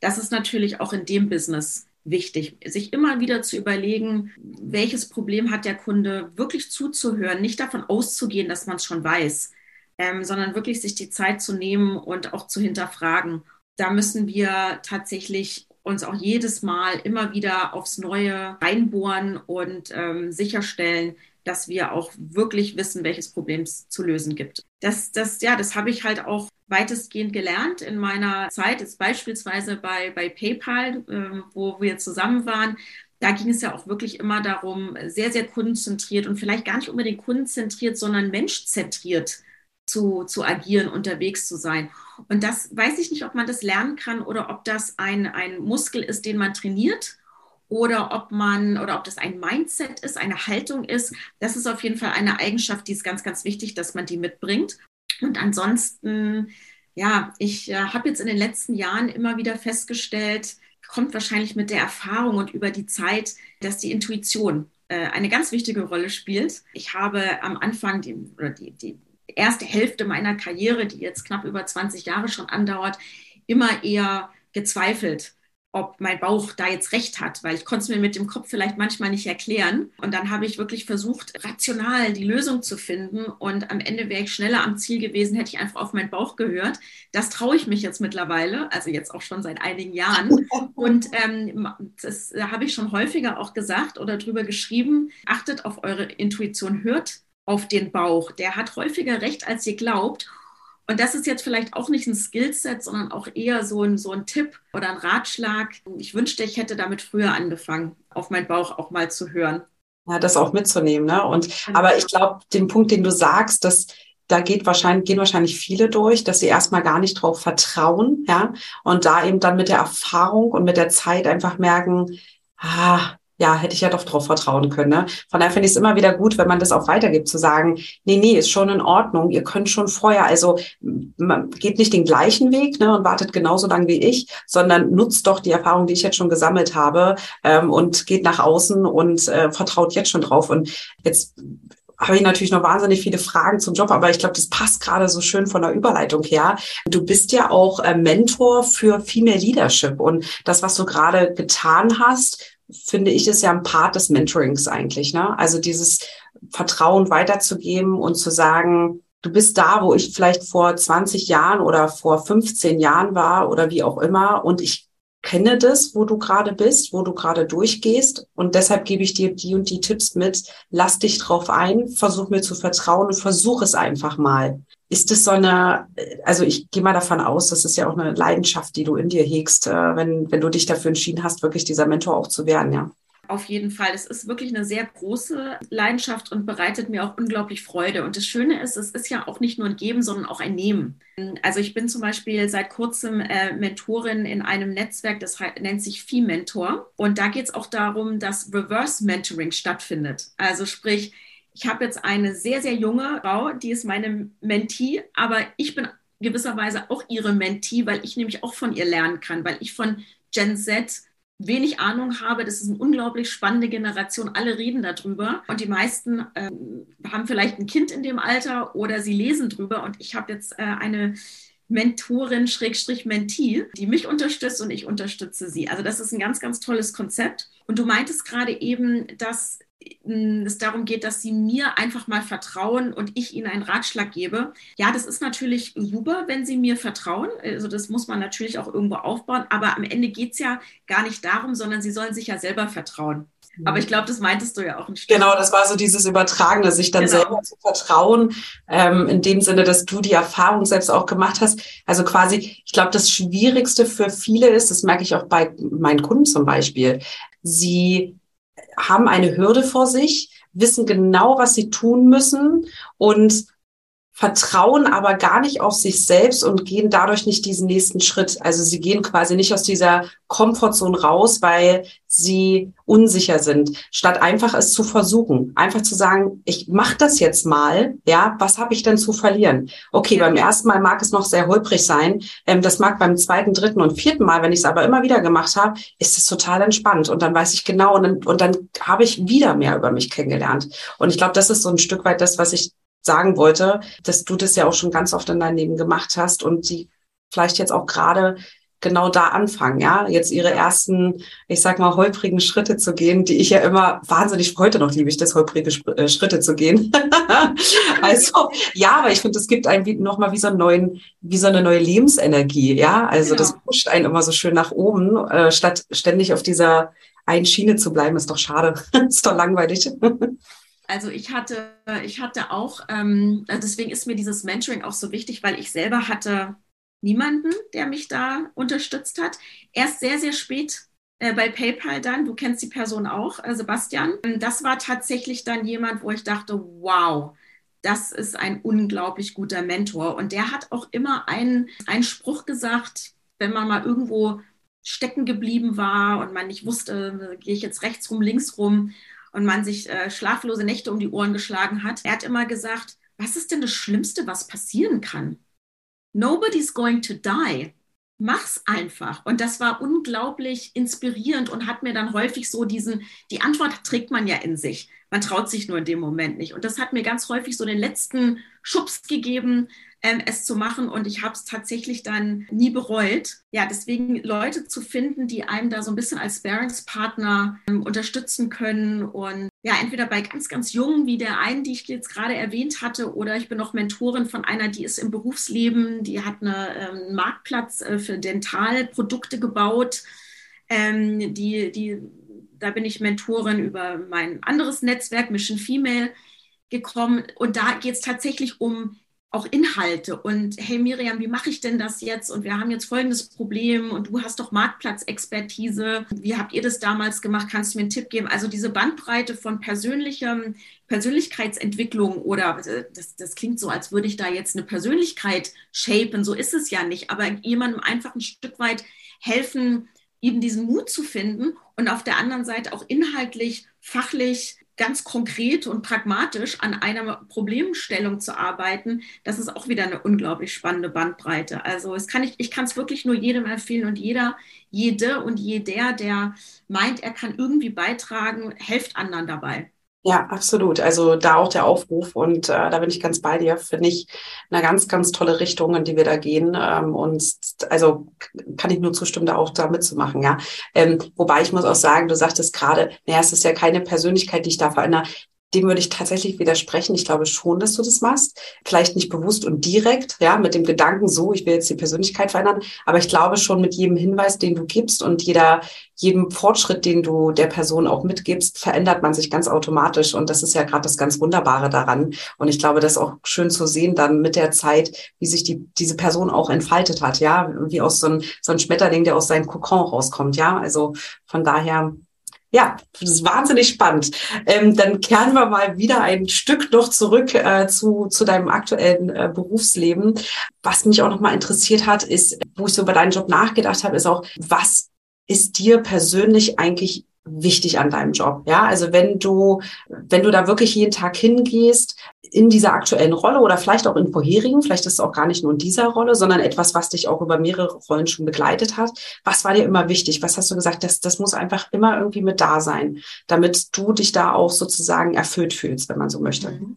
Das ist natürlich auch in dem Business wichtig, sich immer wieder zu überlegen, welches Problem hat der Kunde, wirklich zuzuhören, nicht davon auszugehen, dass man es schon weiß, ähm, sondern wirklich sich die Zeit zu nehmen und auch zu hinterfragen. Da müssen wir tatsächlich uns auch jedes Mal immer wieder aufs Neue reinbohren und ähm, sicherstellen, dass wir auch wirklich wissen, welches Problem es zu lösen gibt. Das, das, ja, das habe ich halt auch weitestgehend gelernt in meiner Zeit, jetzt beispielsweise bei, bei PayPal, äh, wo wir zusammen waren. Da ging es ja auch wirklich immer darum, sehr, sehr kundenzentriert und vielleicht gar nicht unbedingt kundenzentriert, sondern menschzentriert zu, zu agieren, unterwegs zu sein. Und das weiß ich nicht, ob man das lernen kann oder ob das ein, ein Muskel ist, den man trainiert oder ob man oder ob das ein Mindset ist, eine Haltung ist. Das ist auf jeden Fall eine Eigenschaft, die ist ganz, ganz wichtig, dass man die mitbringt. Und ansonsten, ja, ich äh, habe jetzt in den letzten Jahren immer wieder festgestellt, kommt wahrscheinlich mit der Erfahrung und über die Zeit, dass die Intuition äh, eine ganz wichtige Rolle spielt. Ich habe am Anfang die, die, die erste Hälfte meiner Karriere, die jetzt knapp über 20 Jahre schon andauert, immer eher gezweifelt ob mein Bauch da jetzt recht hat, weil ich konnte es mir mit dem Kopf vielleicht manchmal nicht erklären. Und dann habe ich wirklich versucht, rational die Lösung zu finden. Und am Ende wäre ich schneller am Ziel gewesen, hätte ich einfach auf meinen Bauch gehört. Das traue ich mich jetzt mittlerweile, also jetzt auch schon seit einigen Jahren. *laughs* Und ähm, das habe ich schon häufiger auch gesagt oder drüber geschrieben. Achtet auf eure Intuition, hört auf den Bauch. Der hat häufiger recht, als ihr glaubt. Und das ist jetzt vielleicht auch nicht ein Skillset, sondern auch eher so ein, so ein Tipp oder ein Ratschlag. Ich wünschte, ich hätte damit früher angefangen, auf meinen Bauch auch mal zu hören. Ja, das auch mitzunehmen. Ne? Und, genau. aber ich glaube, den Punkt, den du sagst, dass da geht wahrscheinlich, gehen wahrscheinlich viele durch, dass sie erstmal gar nicht drauf vertrauen, ja, und da eben dann mit der Erfahrung und mit der Zeit einfach merken, ah, ja, hätte ich ja doch drauf vertrauen können. Ne? Von daher finde ich es immer wieder gut, wenn man das auch weitergibt, zu sagen, nee, nee, ist schon in Ordnung, ihr könnt schon vorher, also man geht nicht den gleichen Weg ne, und wartet genauso lang wie ich, sondern nutzt doch die Erfahrung, die ich jetzt schon gesammelt habe ähm, und geht nach außen und äh, vertraut jetzt schon drauf. Und jetzt habe ich natürlich noch wahnsinnig viele Fragen zum Job, aber ich glaube, das passt gerade so schön von der Überleitung her. Du bist ja auch äh, Mentor für Female Leadership und das, was du gerade getan hast, finde ich, ist ja ein Part des Mentorings eigentlich. Ne? Also dieses Vertrauen weiterzugeben und zu sagen, du bist da, wo ich vielleicht vor 20 Jahren oder vor 15 Jahren war oder wie auch immer und ich kenne das, wo du gerade bist, wo du gerade durchgehst und deshalb gebe ich dir die und die Tipps mit. Lass dich drauf ein, versuch mir zu vertrauen und versuch es einfach mal. Ist es so eine, also ich gehe mal davon aus, das ist ja auch eine Leidenschaft, die du in dir hegst, äh, wenn, wenn du dich dafür entschieden hast, wirklich dieser Mentor auch zu werden, ja auf jeden Fall. Es ist wirklich eine sehr große Leidenschaft und bereitet mir auch unglaublich Freude. Und das Schöne ist, es ist ja auch nicht nur ein Geben, sondern auch ein Nehmen. Also ich bin zum Beispiel seit kurzem äh, Mentorin in einem Netzwerk, das nennt sich Fee Mentor. Und da geht es auch darum, dass Reverse Mentoring stattfindet. Also sprich, ich habe jetzt eine sehr, sehr junge Frau, die ist meine Mentee, aber ich bin gewisserweise auch ihre Mentee, weil ich nämlich auch von ihr lernen kann, weil ich von Gen Z wenig Ahnung habe. Das ist eine unglaublich spannende Generation. Alle reden darüber. Und die meisten ähm, haben vielleicht ein Kind in dem Alter oder sie lesen drüber. Und ich habe jetzt äh, eine Mentorin, Schrägstrich Mentee, die mich unterstützt und ich unterstütze sie. Also das ist ein ganz, ganz tolles Konzept. Und du meintest gerade eben, dass es darum geht, dass sie mir einfach mal vertrauen und ich ihnen einen Ratschlag gebe. Ja, das ist natürlich super, wenn sie mir vertrauen. Also das muss man natürlich auch irgendwo aufbauen. Aber am Ende geht es ja gar nicht darum, sondern sie sollen sich ja selber vertrauen. Aber ich glaube, das meintest du ja auch ein Stück. Genau, das war so dieses Übertragene, sich dann genau. selber zu vertrauen, ähm, in dem Sinne, dass du die Erfahrung selbst auch gemacht hast. Also quasi, ich glaube, das Schwierigste für viele ist, das merke ich auch bei meinen Kunden zum Beispiel, sie haben eine Hürde vor sich, wissen genau, was sie tun müssen und vertrauen aber gar nicht auf sich selbst und gehen dadurch nicht diesen nächsten Schritt. Also sie gehen quasi nicht aus dieser Komfortzone raus, weil sie unsicher sind, statt einfach es zu versuchen, einfach zu sagen, ich mache das jetzt mal, ja, was habe ich denn zu verlieren? Okay, beim ersten Mal mag es noch sehr holprig sein, ähm, das mag beim zweiten, dritten und vierten Mal, wenn ich es aber immer wieder gemacht habe, ist es total entspannt und dann weiß ich genau und dann, und dann habe ich wieder mehr über mich kennengelernt. Und ich glaube, das ist so ein Stück weit das, was ich sagen wollte, dass du das ja auch schon ganz oft in deinem Leben gemacht hast und die vielleicht jetzt auch gerade genau da anfangen, ja, jetzt ihre ersten, ich sag mal, holprigen Schritte zu gehen, die ich ja immer wahnsinnig, heute noch liebe ich das, holprige äh, Schritte zu gehen. *laughs* also, ja, aber ich finde, es gibt einem nochmal wie so einen neuen, wie so eine neue Lebensenergie, ja, also genau. das pusht einen immer so schön nach oben, äh, statt ständig auf dieser einen Schiene zu bleiben, ist doch schade, *laughs* ist doch langweilig. Also ich hatte, ich hatte auch, ähm, deswegen ist mir dieses Mentoring auch so wichtig, weil ich selber hatte niemanden, der mich da unterstützt hat. Erst sehr, sehr spät äh, bei PayPal dann, du kennst die Person auch, äh, Sebastian. Das war tatsächlich dann jemand, wo ich dachte, wow, das ist ein unglaublich guter Mentor. Und der hat auch immer einen, einen Spruch gesagt, wenn man mal irgendwo stecken geblieben war und man nicht wusste, gehe ich jetzt rechts rum, links rum und man sich äh, schlaflose Nächte um die Ohren geschlagen hat. Er hat immer gesagt, was ist denn das Schlimmste, was passieren kann? Nobody's going to die. mach's einfach. Und das war unglaublich inspirierend und hat mir dann häufig so diesen, die Antwort trägt man ja in sich. Man traut sich nur in dem Moment nicht. Und das hat mir ganz häufig so den letzten Schubs gegeben, ähm, es zu machen. Und ich habe es tatsächlich dann nie bereut. Ja, deswegen Leute zu finden, die einem da so ein bisschen als Sparringspartner ähm, unterstützen können. Und ja, entweder bei ganz, ganz jungen, wie der einen, die ich jetzt gerade erwähnt hatte, oder ich bin noch Mentorin von einer, die ist im Berufsleben, die hat einen ähm, Marktplatz äh, für Dentalprodukte gebaut. Ähm, die, die, da bin ich Mentorin über mein anderes Netzwerk, Mission Female, gekommen. Und da geht es tatsächlich um auch Inhalte und hey Miriam, wie mache ich denn das jetzt? Und wir haben jetzt folgendes Problem und du hast doch Marktplatzexpertise. Wie habt ihr das damals gemacht? Kannst du mir einen Tipp geben? Also diese Bandbreite von persönlichem Persönlichkeitsentwicklung oder äh, das, das klingt so, als würde ich da jetzt eine Persönlichkeit shapen. So ist es ja nicht, aber jemandem einfach ein Stück weit helfen, eben diesen Mut zu finden und auf der anderen Seite auch inhaltlich, fachlich ganz konkret und pragmatisch an einer Problemstellung zu arbeiten, das ist auch wieder eine unglaublich spannende Bandbreite. Also es kann ich, ich kann es wirklich nur jedem empfehlen und jeder, jede und jeder, der meint, er kann irgendwie beitragen, helft anderen dabei. Ja, absolut. Also da auch der Aufruf und äh, da bin ich ganz bei dir, finde ich eine ganz, ganz tolle Richtung, in die wir da gehen. Ähm, und also kann ich nur zustimmen, da auch da mitzumachen, ja. Ähm, wobei ich muss auch sagen, du sagtest gerade, naja, es ist ja keine Persönlichkeit, die ich da verändere dem würde ich tatsächlich widersprechen. Ich glaube schon, dass du das machst. Vielleicht nicht bewusst und direkt, ja, mit dem Gedanken, so, ich will jetzt die Persönlichkeit verändern. Aber ich glaube schon mit jedem Hinweis, den du gibst und jeder, jedem Fortschritt, den du der Person auch mitgibst, verändert man sich ganz automatisch. Und das ist ja gerade das ganz Wunderbare daran. Und ich glaube, das ist auch schön zu sehen dann mit der Zeit, wie sich die, diese Person auch entfaltet hat, ja, wie aus so ein, so ein Schmetterling, der aus seinem Kokon rauskommt, ja. Also von daher, ja, das ist wahnsinnig spannend. Ähm, dann kehren wir mal wieder ein Stück noch zurück äh, zu, zu deinem aktuellen äh, Berufsleben. Was mich auch nochmal interessiert hat, ist, wo ich so über deinen Job nachgedacht habe, ist auch, was ist dir persönlich eigentlich wichtig an deinem Job. Ja, also wenn du, wenn du da wirklich jeden Tag hingehst, in dieser aktuellen Rolle oder vielleicht auch in vorherigen, vielleicht ist es auch gar nicht nur in dieser Rolle, sondern etwas, was dich auch über mehrere Rollen schon begleitet hat. Was war dir immer wichtig? Was hast du gesagt? Das, das muss einfach immer irgendwie mit da sein, damit du dich da auch sozusagen erfüllt fühlst, wenn man so möchte. Mhm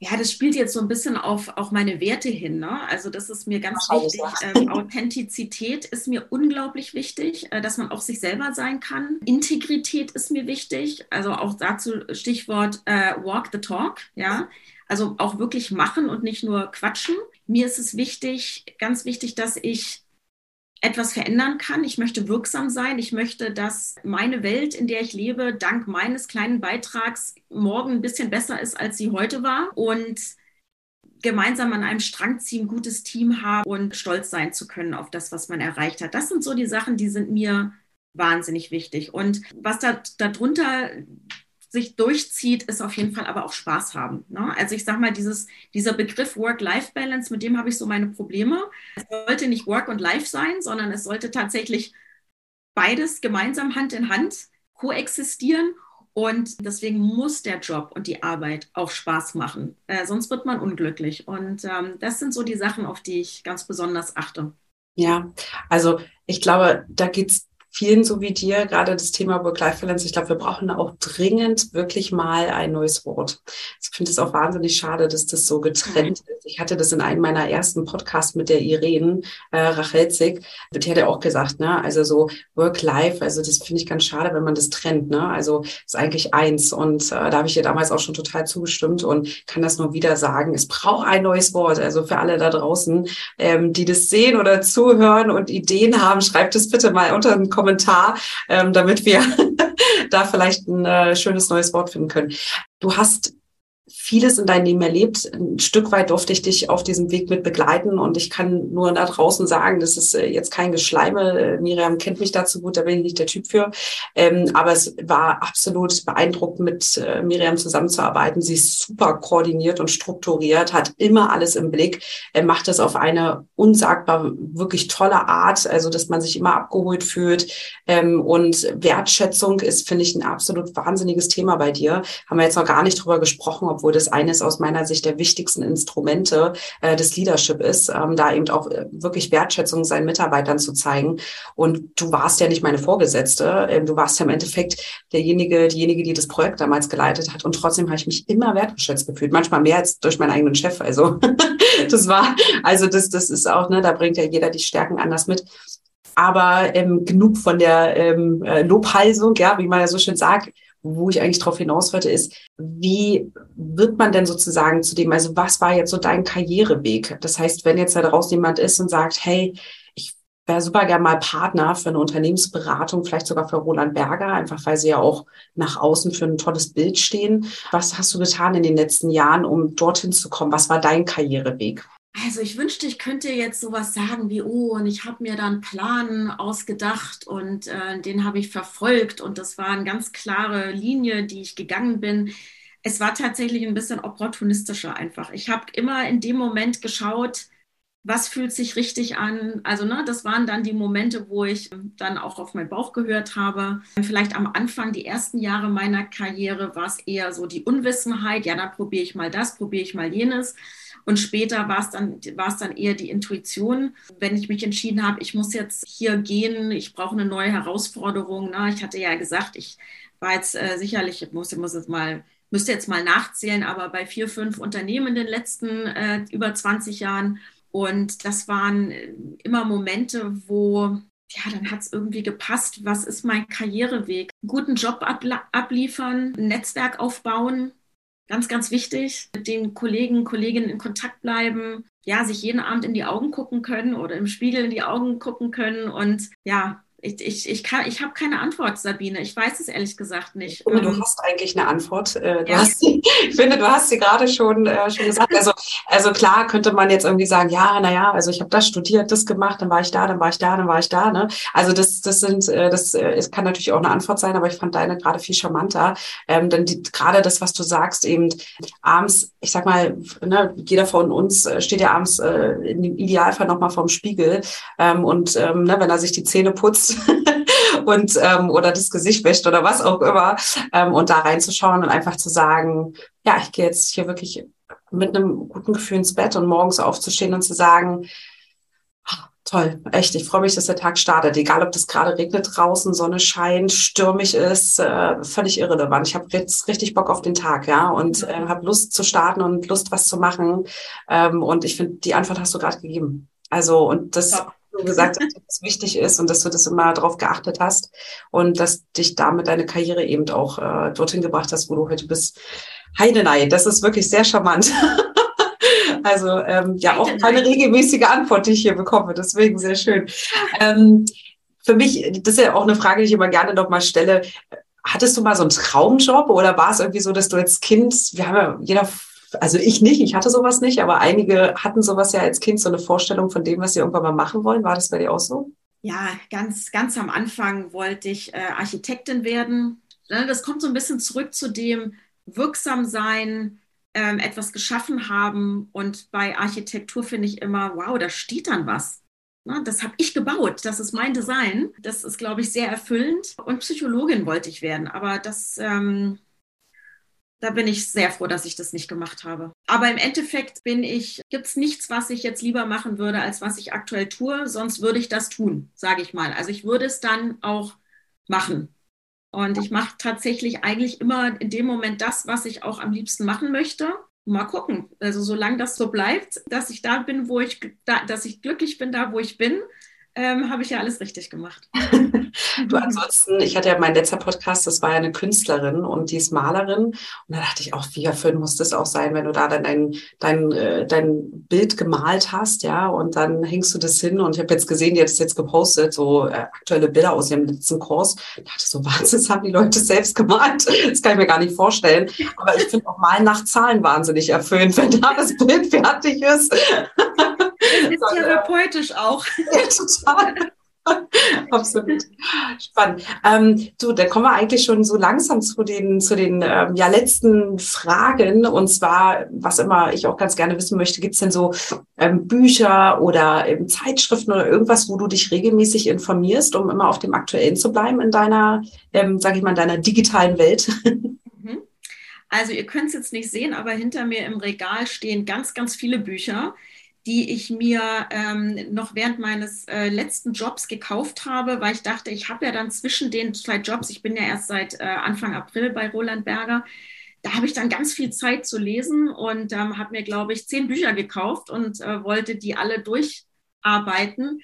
ja, das spielt jetzt so ein bisschen auf auch meine Werte hin. Ne? Also das ist mir ganz Ach, wichtig. Ähm, Authentizität ist mir unglaublich wichtig, äh, dass man auch sich selber sein kann. Integrität ist mir wichtig. Also auch dazu Stichwort äh, Walk the Talk. Ja, also auch wirklich machen und nicht nur quatschen. Mir ist es wichtig, ganz wichtig, dass ich etwas verändern kann. Ich möchte wirksam sein. Ich möchte, dass meine Welt, in der ich lebe, dank meines kleinen Beitrags morgen ein bisschen besser ist, als sie heute war. Und gemeinsam an einem Strang ziehen, gutes Team haben und stolz sein zu können auf das, was man erreicht hat. Das sind so die Sachen, die sind mir wahnsinnig wichtig. Und was da darunter sich durchzieht, ist auf jeden Fall aber auch Spaß haben. Ne? Also ich sage mal, dieses, dieser Begriff Work-Life-Balance, mit dem habe ich so meine Probleme. Es sollte nicht Work und Life sein, sondern es sollte tatsächlich beides gemeinsam Hand in Hand koexistieren. Und deswegen muss der Job und die Arbeit auch Spaß machen. Äh, sonst wird man unglücklich. Und ähm, das sind so die Sachen, auf die ich ganz besonders achte. Ja, also ich glaube, da geht es vielen so wie dir, gerade das Thema Work-Life-Balance, ich glaube, wir brauchen auch dringend wirklich mal ein neues Wort. Ich finde es auch wahnsinnig schade, dass das so getrennt ist. Ich hatte das in einem meiner ersten Podcasts mit der Irene äh, Rachelzig, die hat ja auch gesagt, ne, also so Work-Life, also das finde ich ganz schade, wenn man das trennt, ne, also ist eigentlich eins. Und äh, da habe ich ihr damals auch schon total zugestimmt und kann das nur wieder sagen, es braucht ein neues Wort, also für alle da draußen, ähm, die das sehen oder zuhören und Ideen haben, schreibt es bitte mal unter den Kommentaren Kommentar, ähm, damit wir *laughs* da vielleicht ein äh, schönes neues Wort finden können. Du hast vieles in deinem Leben erlebt. Ein Stück weit durfte ich dich auf diesem Weg mit begleiten und ich kann nur da draußen sagen, das ist äh, jetzt kein Geschleime. Äh, Miriam kennt mich dazu gut, da bin ich nicht der Typ für. Ähm, aber es war absolut beeindruckend, mit äh, Miriam zusammenzuarbeiten. Sie ist super koordiniert und strukturiert, hat immer alles im Blick, macht das auf eine unsagbar, wirklich tolle Art, also dass man sich immer abgeholt fühlt. Ähm, und Wertschätzung ist, finde ich, ein absolut wahnsinniges Thema bei dir. Haben wir jetzt noch gar nicht drüber gesprochen, obwohl das eines aus meiner Sicht der wichtigsten Instrumente äh, des Leadership ist, ähm, da eben auch äh, wirklich Wertschätzung seinen Mitarbeitern zu zeigen. Und du warst ja nicht meine Vorgesetzte, ähm, du warst ja im Endeffekt derjenige, diejenige, die das Projekt damals geleitet hat. Und trotzdem habe ich mich immer wertgeschätzt gefühlt, manchmal mehr als durch meinen eigenen Chef. Also *laughs* das war, also das, das ist auch, ne, da bringt ja jeder die Stärken anders mit aber ähm, genug von der ähm, äh, Lobhalsung, ja, wie man ja so schön sagt, wo ich eigentlich darauf hinaus wollte, ist, wie wird man denn sozusagen zu dem, also was war jetzt so dein Karriereweg? Das heißt, wenn jetzt da draußen jemand ist und sagt, hey, ich wäre super gern mal Partner für eine Unternehmensberatung, vielleicht sogar für Roland Berger, einfach weil sie ja auch nach außen für ein tolles Bild stehen. Was hast du getan in den letzten Jahren, um dorthin zu kommen? Was war dein Karriereweg? Also ich wünschte, ich könnte jetzt sowas sagen wie, oh, und ich habe mir da einen Plan ausgedacht und äh, den habe ich verfolgt und das war eine ganz klare Linie, die ich gegangen bin. Es war tatsächlich ein bisschen opportunistischer einfach. Ich habe immer in dem Moment geschaut, was fühlt sich richtig an. Also ne, das waren dann die Momente, wo ich dann auch auf meinen Bauch gehört habe. Vielleicht am Anfang, die ersten Jahre meiner Karriere, war es eher so die Unwissenheit. Ja, dann probiere ich mal das, probiere ich mal jenes. Und später war es dann, war es dann eher die Intuition, wenn ich mich entschieden habe, ich muss jetzt hier gehen, ich brauche eine neue Herausforderung. Na, ich hatte ja gesagt, ich war jetzt äh, sicherlich, ich muss, muss jetzt mal müsste jetzt mal nachzählen, aber bei vier, fünf Unternehmen in den letzten äh, über 20 Jahren. Und das waren äh, immer Momente, wo, ja, dann hat es irgendwie gepasst. Was ist mein Karriereweg? Guten Job abliefern, ein Netzwerk aufbauen, Ganz, ganz wichtig, mit den Kollegen, Kolleginnen in Kontakt bleiben, ja, sich jeden Abend in die Augen gucken können oder im Spiegel in die Augen gucken können und ja, ich, ich, ich, ich habe keine Antwort, Sabine. Ich weiß es ehrlich gesagt nicht. Ich finde, du ähm, hast eigentlich eine Antwort. Äh, du ja. hast *laughs* ich finde, du hast sie gerade schon, äh, schon gesagt. Also, also klar könnte man jetzt irgendwie sagen, ja, naja, also ich habe das studiert, das gemacht, dann war ich da, dann war ich da, dann war ich da. Ne? Also das, das sind, äh, das es kann natürlich auch eine Antwort sein, aber ich fand deine gerade viel charmanter. Ähm, denn die, gerade das, was du sagst, eben abends, ich sag mal, ne, jeder von uns steht ja abends äh, im Idealfall nochmal vorm Spiegel ähm, und ähm, ne, wenn er sich die Zähne putzt, *laughs* und ähm, oder das Gesicht wäscht oder was auch immer ähm, und da reinzuschauen und einfach zu sagen, ja, ich gehe jetzt hier wirklich mit einem guten Gefühl ins Bett und morgens aufzustehen und zu sagen, ah, toll, echt, ich freue mich, dass der Tag startet. Egal, ob das gerade regnet draußen, Sonne scheint, stürmig ist, äh, völlig irrelevant. Ich habe jetzt richtig Bock auf den Tag, ja, und äh, habe Lust zu starten und Lust, was zu machen. Ähm, und ich finde, die Antwort hast du gerade gegeben. Also, und das ja du gesagt hast, dass es wichtig ist und dass du das immer darauf geachtet hast und dass dich damit deine Karriere eben auch äh, dorthin gebracht hast, wo du heute bist. Heidenei, das ist wirklich sehr charmant. *laughs* also ähm, ja, auch keine regelmäßige Antwort, die ich hier bekomme, deswegen sehr schön. Ähm, für mich, das ist ja auch eine Frage, die ich immer gerne noch mal stelle. Hattest du mal so einen Traumjob oder war es irgendwie so, dass du als Kind, wir haben ja jeder also ich nicht, ich hatte sowas nicht, aber einige hatten sowas ja als Kind, so eine Vorstellung von dem, was sie irgendwann mal machen wollen. War das bei dir auch so? Ja, ganz, ganz am Anfang wollte ich äh, Architektin werden. Ne, das kommt so ein bisschen zurück zu dem wirksam sein, ähm, etwas geschaffen haben. Und bei Architektur finde ich immer, wow, da steht dann was. Ne, das habe ich gebaut, das ist mein Design. Das ist, glaube ich, sehr erfüllend. Und Psychologin wollte ich werden, aber das ähm, da bin ich sehr froh, dass ich das nicht gemacht habe. Aber im Endeffekt bin ich, gibt es nichts, was ich jetzt lieber machen würde, als was ich aktuell tue. Sonst würde ich das tun, sage ich mal. Also ich würde es dann auch machen. Und ich mache tatsächlich eigentlich immer in dem Moment das, was ich auch am liebsten machen möchte. Mal gucken. Also solange das so bleibt, dass ich da bin, wo ich, da, dass ich glücklich bin, da wo ich bin, ähm, habe ich ja alles richtig gemacht. du ansonsten, ich hatte ja mein letzter Podcast, das war ja eine Künstlerin und die ist Malerin. Und da dachte ich auch, wie erfüllend muss das auch sein, wenn du da dann dein, dein, äh, dein Bild gemalt hast, ja, und dann hängst du das hin. Und ich habe jetzt gesehen, die hat es jetzt gepostet, so äh, aktuelle Bilder aus ihrem letzten Kurs. Ich dachte so, Wahnsinn, das haben die Leute selbst gemalt. Das kann ich mir gar nicht vorstellen. Aber ich finde auch Malen nach Zahlen wahnsinnig erfüllend, wenn da das Bild fertig ist. Ist therapeutisch auch. *laughs* Ja, total. *laughs* Absolut. Spannend. Ähm, du, da kommen wir eigentlich schon so langsam zu den, zu den ähm, ja, letzten Fragen. Und zwar, was immer ich auch ganz gerne wissen möchte, gibt es denn so ähm, Bücher oder ähm, Zeitschriften oder irgendwas, wo du dich regelmäßig informierst, um immer auf dem Aktuellen zu bleiben in deiner, ähm, sage ich mal, in deiner digitalen Welt? *laughs* Also ihr könnt es jetzt nicht sehen, aber hinter mir im Regal stehen ganz, ganz viele Bücher, die ich mir ähm, noch während meines äh, letzten Jobs gekauft habe, weil ich dachte, ich habe ja dann zwischen den zwei Jobs, ich bin ja erst seit äh, Anfang April bei Roland Berger, da habe ich dann ganz viel Zeit zu lesen und ähm, habe mir, glaube ich, zehn Bücher gekauft und äh, wollte die alle durcharbeiten.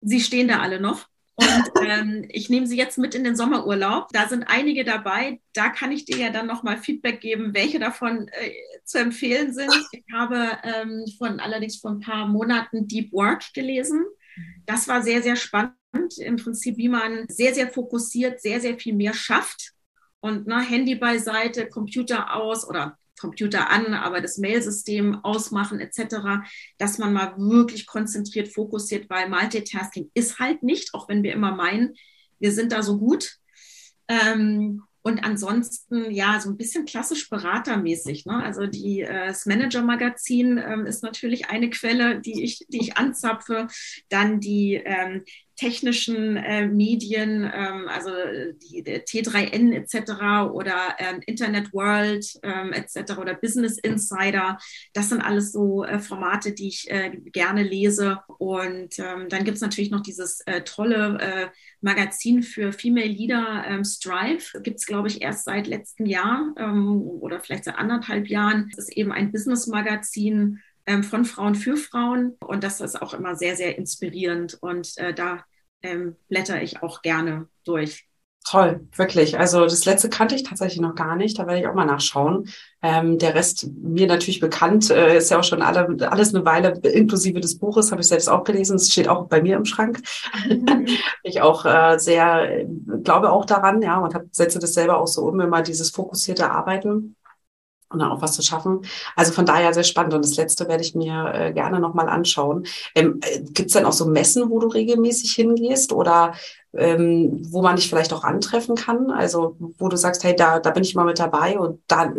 Sie stehen da alle noch. Und ähm, ich nehme sie jetzt mit in den Sommerurlaub. Da sind einige dabei. Da kann ich dir ja dann nochmal Feedback geben, welche davon äh, zu empfehlen sind. Ich habe ähm, von allerdings vor ein paar Monaten Deep Work gelesen. Das war sehr, sehr spannend. Im Prinzip, wie man sehr, sehr fokussiert, sehr, sehr viel mehr schafft. Und ne, Handy beiseite, Computer aus oder Computer an, aber das Mailsystem ausmachen etc., dass man mal wirklich konzentriert, fokussiert, weil Multitasking ist halt nicht, auch wenn wir immer meinen, wir sind da so gut. Ähm, und ansonsten, ja, so ein bisschen klassisch beratermäßig. Ne? Also die, äh, das Manager-Magazin ähm, ist natürlich eine Quelle, die ich, die ich anzapfe. Dann die ähm, technischen äh, Medien, ähm, also die, der T3N etc. oder ähm, Internet World ähm, etc. oder Business Insider. Das sind alles so äh, Formate, die ich äh, gerne lese. Und ähm, dann gibt es natürlich noch dieses äh, tolle äh, Magazin für Female Leader, ähm, Strive. Gibt es, glaube ich, erst seit letztem Jahr ähm, oder vielleicht seit anderthalb Jahren. Es ist eben ein Business-Magazin, ähm, von Frauen für Frauen. Und das ist auch immer sehr, sehr inspirierend. Und äh, da ähm, blätter ich auch gerne durch. Toll, wirklich. Also das letzte kannte ich tatsächlich noch gar nicht. Da werde ich auch mal nachschauen. Ähm, der Rest mir natürlich bekannt, äh, ist ja auch schon alle, alles eine Weile, inklusive des Buches, habe ich selbst auch gelesen. Es steht auch bei mir im Schrank. *laughs* ich auch äh, sehr, glaube auch daran, ja, und hab, setze das selber auch so um, immer dieses fokussierte Arbeiten und dann auch was zu schaffen. Also von daher sehr spannend. Und das letzte werde ich mir äh, gerne nochmal anschauen. Ähm, äh, Gibt es dann auch so Messen, wo du regelmäßig hingehst oder ähm, wo man dich vielleicht auch antreffen kann? Also wo du sagst, hey, da, da bin ich mal mit dabei und da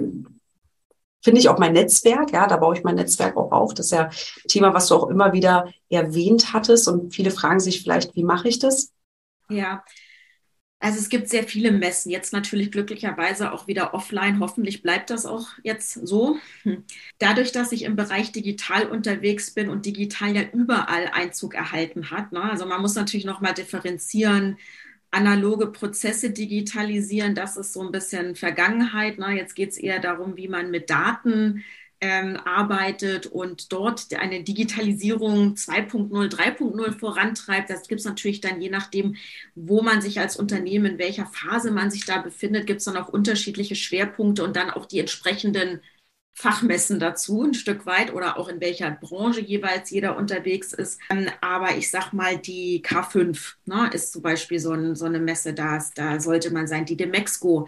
finde ich auch mein Netzwerk, ja, da baue ich mein Netzwerk auch auf. Das ist ja ein Thema, was du auch immer wieder erwähnt hattest und viele fragen sich vielleicht, wie mache ich das? Ja, also es gibt sehr viele Messen, jetzt natürlich glücklicherweise auch wieder offline. Hoffentlich bleibt das auch jetzt so. Dadurch, dass ich im Bereich digital unterwegs bin und digital ja überall Einzug erhalten hat. Ne? Also man muss natürlich nochmal differenzieren, analoge Prozesse digitalisieren, das ist so ein bisschen Vergangenheit. Ne? Jetzt geht es eher darum, wie man mit Daten ähm, arbeitet und dort eine Digitalisierung 2.0, 3.0 vorantreibt. Das gibt es natürlich dann je nachdem, wo man sich als Unternehmen, in welcher Phase man sich da befindet, gibt es dann auch unterschiedliche Schwerpunkte und dann auch die entsprechenden Fachmessen dazu, ein Stück weit, oder auch in welcher Branche jeweils jeder unterwegs ist. Ähm, aber ich sag mal, die K5 ne, ist zum Beispiel so, ein, so eine Messe, da, da sollte man sein. Die Demexco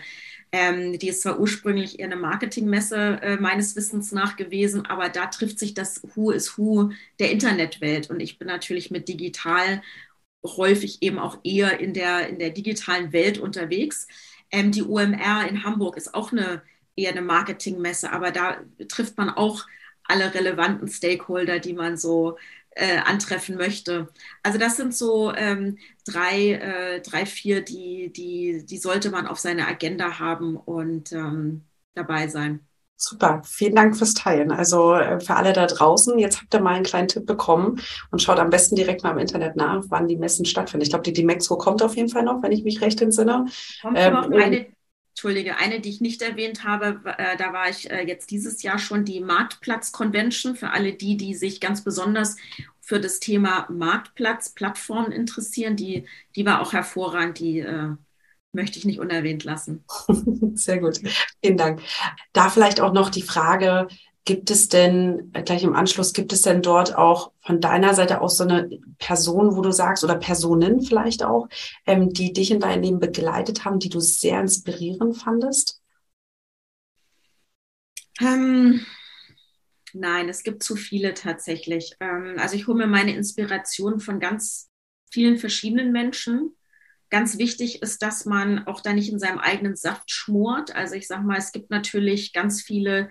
ähm, die ist zwar ursprünglich eher eine Marketingmesse äh, meines Wissens nach gewesen, aber da trifft sich das Who is Who der Internetwelt. Und ich bin natürlich mit digital häufig eben auch eher in der, in der digitalen Welt unterwegs. Ähm, die UMR in Hamburg ist auch eine eher eine Marketingmesse, aber da trifft man auch alle relevanten Stakeholder, die man so äh, antreffen möchte. Also das sind so ähm, drei, äh, drei, vier, die, die, die sollte man auf seiner Agenda haben und ähm, dabei sein. Super, vielen Dank fürs Teilen. Also äh, für alle da draußen, jetzt habt ihr mal einen kleinen Tipp bekommen und schaut am besten direkt mal im Internet nach, wann die Messen stattfinden. Ich glaube, die Dimexco kommt auf jeden Fall noch, wenn ich mich recht entsinne. Kommt ähm, noch eine, Entschuldige, eine, die ich nicht erwähnt habe, äh, da war ich äh, jetzt dieses Jahr schon die Marktplatz-Convention für alle die, die sich ganz besonders für das Thema Marktplatz, Plattformen interessieren. Die, die war auch hervorragend, die äh, möchte ich nicht unerwähnt lassen. *laughs* Sehr gut, vielen Dank. Da vielleicht auch noch die Frage, Gibt es denn, äh, gleich im Anschluss, gibt es denn dort auch von deiner Seite aus so eine Person, wo du sagst, oder Personen vielleicht auch, ähm, die dich in deinem Leben begleitet haben, die du sehr inspirierend fandest? Ähm, nein, es gibt zu viele tatsächlich. Ähm, also ich hole mir meine Inspiration von ganz vielen verschiedenen Menschen. Ganz wichtig ist, dass man auch da nicht in seinem eigenen Saft schmort. Also ich sage mal, es gibt natürlich ganz viele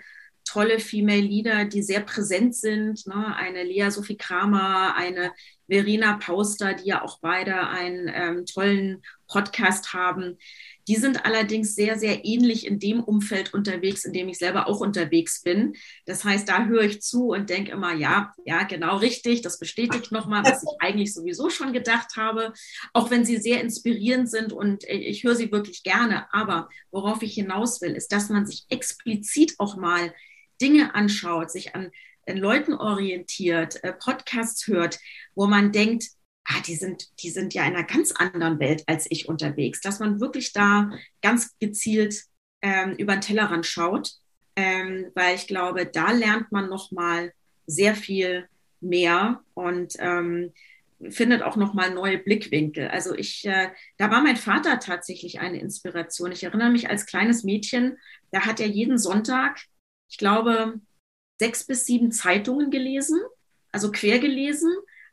tolle Female Leader, die sehr präsent sind. Ne? Eine Lea Sophie Kramer, eine Verena Pauster, die ja auch beide einen ähm, tollen Podcast haben. Die sind allerdings sehr, sehr ähnlich in dem Umfeld unterwegs, in dem ich selber auch unterwegs bin. Das heißt, da höre ich zu und denke immer, ja, ja, genau richtig. Das bestätigt nochmal, was ich eigentlich sowieso schon gedacht habe. Auch wenn sie sehr inspirierend sind und ich höre sie wirklich gerne. Aber worauf ich hinaus will, ist, dass man sich explizit auch mal Dinge anschaut, sich an Leuten orientiert, äh, Podcasts hört, wo man denkt, ah, die sind, die sind ja in einer ganz anderen Welt als ich unterwegs, dass man wirklich da ganz gezielt ähm, über den Tellerrand schaut, ähm, weil ich glaube, da lernt man noch mal sehr viel mehr und ähm, findet auch noch mal neue Blickwinkel. Also ich, äh, da war mein Vater tatsächlich eine Inspiration. Ich erinnere mich als kleines Mädchen, da hat er jeden Sonntag, ich glaube, sechs bis sieben Zeitungen gelesen, also quer gelesen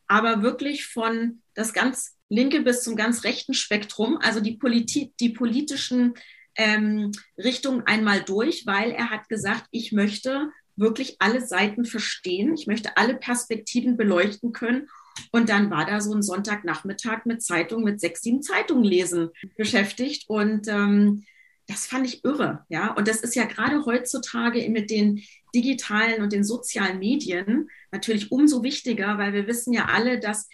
aber wirklich von das ganz linke bis zum ganz rechten Spektrum, also die, Politik, die politischen ähm, Richtungen einmal durch, weil er hat gesagt, ich möchte wirklich alle Seiten verstehen, ich möchte alle Perspektiven beleuchten können. Und dann war da so ein Sonntagnachmittag mit Zeitung, mit sechs, sieben Zeitungen lesen beschäftigt. Und ähm, das fand ich irre, ja. Und das ist ja gerade heutzutage mit den digitalen und den sozialen Medien natürlich umso wichtiger, weil wir wissen ja alle, dass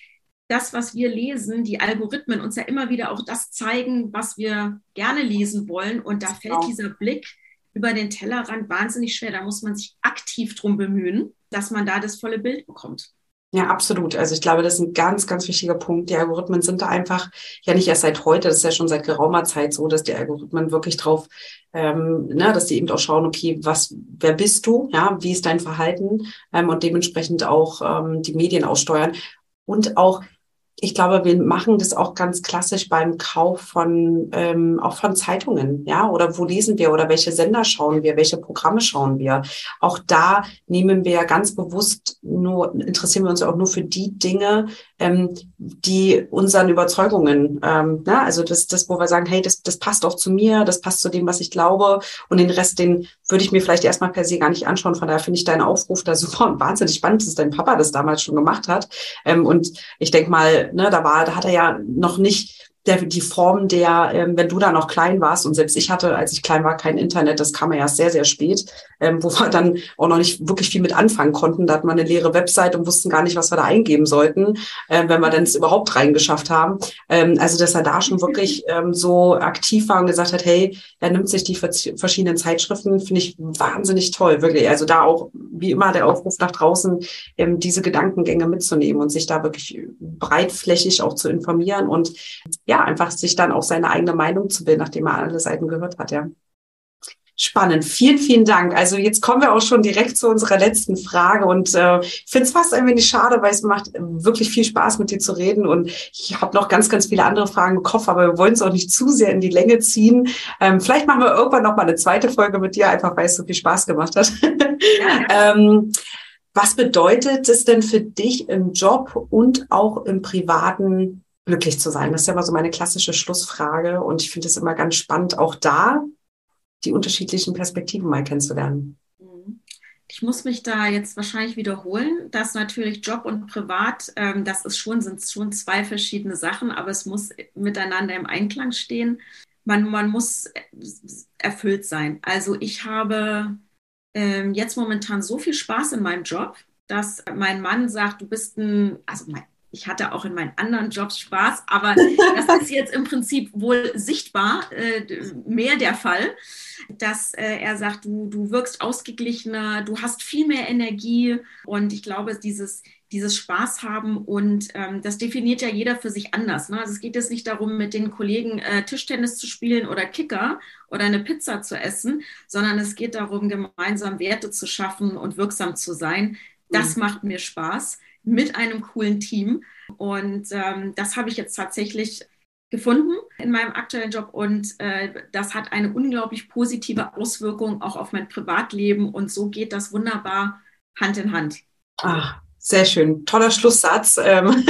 das, was wir lesen, die Algorithmen uns ja immer wieder auch das zeigen, was wir gerne lesen wollen. Und da fällt genau. dieser Blick über den Tellerrand wahnsinnig schwer. Da muss man sich aktiv drum bemühen, dass man da das volle Bild bekommt. Ja, absolut. Also ich glaube, das ist ein ganz, ganz wichtiger Punkt. Die Algorithmen sind da einfach ja nicht erst seit heute, das ist ja schon seit geraumer Zeit so, dass die Algorithmen wirklich drauf, ähm, ne, dass die eben auch schauen, okay, was, wer bist du, ja, wie ist dein Verhalten ähm, und dementsprechend auch ähm, die Medien aussteuern und auch ich glaube, wir machen das auch ganz klassisch beim Kauf von ähm, auch von Zeitungen, ja, oder wo lesen wir oder welche Sender schauen wir, welche Programme schauen wir. Auch da nehmen wir ganz bewusst nur interessieren wir uns auch nur für die Dinge, ähm, die unseren Überzeugungen, ähm, ne? also das, das, wo wir sagen, hey, das, das passt auch zu mir, das passt zu dem, was ich glaube, und den Rest, den würde ich mir vielleicht erstmal per se gar nicht anschauen. Von daher finde ich deinen Aufruf da super und wahnsinnig spannend, dass dein Papa das damals schon gemacht hat. Ähm, und ich denke mal, ne, da war, da hat er ja noch nicht der, die Form der, ähm, wenn du da noch klein warst und selbst ich hatte, als ich klein war, kein Internet, das kam ja erst sehr, sehr spät, ähm, wo wir dann auch noch nicht wirklich viel mit anfangen konnten. Da hatten wir eine leere Website und wussten gar nicht, was wir da eingeben sollten, äh, wenn wir dann es überhaupt reingeschafft haben. Ähm, also, dass er da schon wirklich ähm, so aktiv war und gesagt hat, hey, er nimmt sich die verschiedenen Zeitschriften, finde ich wahnsinnig toll, wirklich. Also da auch, wie immer, der Aufruf nach draußen, ähm, diese Gedankengänge mitzunehmen und sich da wirklich breitflächig auch zu informieren und ja, ja, einfach sich dann auch seine eigene Meinung zu bilden, nachdem er alle Seiten gehört hat, ja. Spannend. Vielen, vielen Dank. Also jetzt kommen wir auch schon direkt zu unserer letzten Frage und äh, ich finde es fast ein wenig schade, weil es macht wirklich viel Spaß, mit dir zu reden und ich habe noch ganz, ganz viele andere Fragen im Kopf, aber wir wollen es auch nicht zu sehr in die Länge ziehen. Ähm, vielleicht machen wir irgendwann noch mal eine zweite Folge mit dir, einfach weil es so viel Spaß gemacht hat. Ja. *laughs* ähm, was bedeutet es denn für dich im Job und auch im privaten glücklich zu sein? Das ist ja immer so meine klassische Schlussfrage. Und ich finde es immer ganz spannend, auch da die unterschiedlichen Perspektiven mal kennenzulernen. Mhm. Ich muss mich da jetzt wahrscheinlich wiederholen, dass natürlich Job und Privat, ähm, das ist schon, sind schon zwei verschiedene Sachen, aber es muss miteinander im Einklang stehen. Man, man muss erfüllt sein. Also ich habe ähm, jetzt momentan so viel Spaß in meinem Job, dass mein Mann sagt, du bist ein, also mein, ich hatte auch in meinen anderen Jobs Spaß, aber *laughs* das ist jetzt im Prinzip wohl sichtbar äh, mehr der Fall, dass äh, er sagt, du, du wirkst ausgeglichener, du hast viel mehr Energie und ich glaube, dieses, dieses Spaß haben und ähm, das definiert ja jeder für sich anders. Ne? Also es geht jetzt nicht darum, mit den Kollegen äh, Tischtennis zu spielen oder Kicker oder eine Pizza zu essen, sondern es geht darum, gemeinsam Werte zu schaffen und wirksam zu sein. Das mhm. macht mir Spaß mit einem coolen Team. Und ähm, das habe ich jetzt tatsächlich gefunden in meinem aktuellen Job und äh, das hat eine unglaublich positive Auswirkung auch auf mein Privatleben und so geht das wunderbar Hand in Hand. Ach, sehr schön. Toller Schlusssatz. Ähm, *laughs*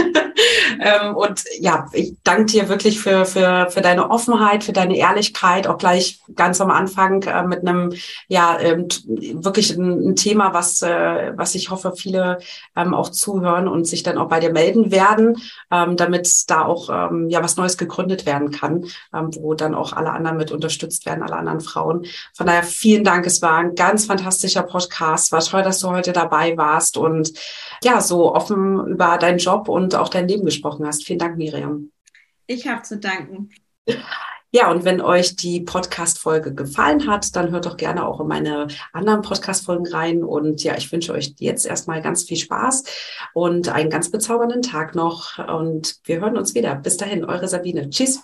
ähm, und ja, ich danke dir wirklich für, für, für deine Offenheit, für deine Ehrlichkeit, auch gleich ganz am Anfang äh, mit einem, ja, ähm, wirklich ein, ein, Thema, was, äh, was ich hoffe, viele ähm, auch zuhören und sich dann auch bei dir melden werden, ähm, damit da auch ähm, ja was Neues gegründet werden kann, ähm, wo dann auch alle anderen mit unterstützt werden, alle anderen Frauen. Von daher vielen Dank. Es war ein ganz fantastischer Podcast. War toll, dass du heute dabei warst und ja, so offen über deinen Job und auch dein Leben gesprochen hast. Vielen Dank, Miriam. Ich habe zu danken. Ja, und wenn euch die Podcast-Folge gefallen hat, dann hört doch gerne auch in meine anderen Podcast-Folgen rein. Und ja, ich wünsche euch jetzt erstmal ganz viel Spaß und einen ganz bezaubernden Tag noch. Und wir hören uns wieder. Bis dahin, eure Sabine. Tschüss.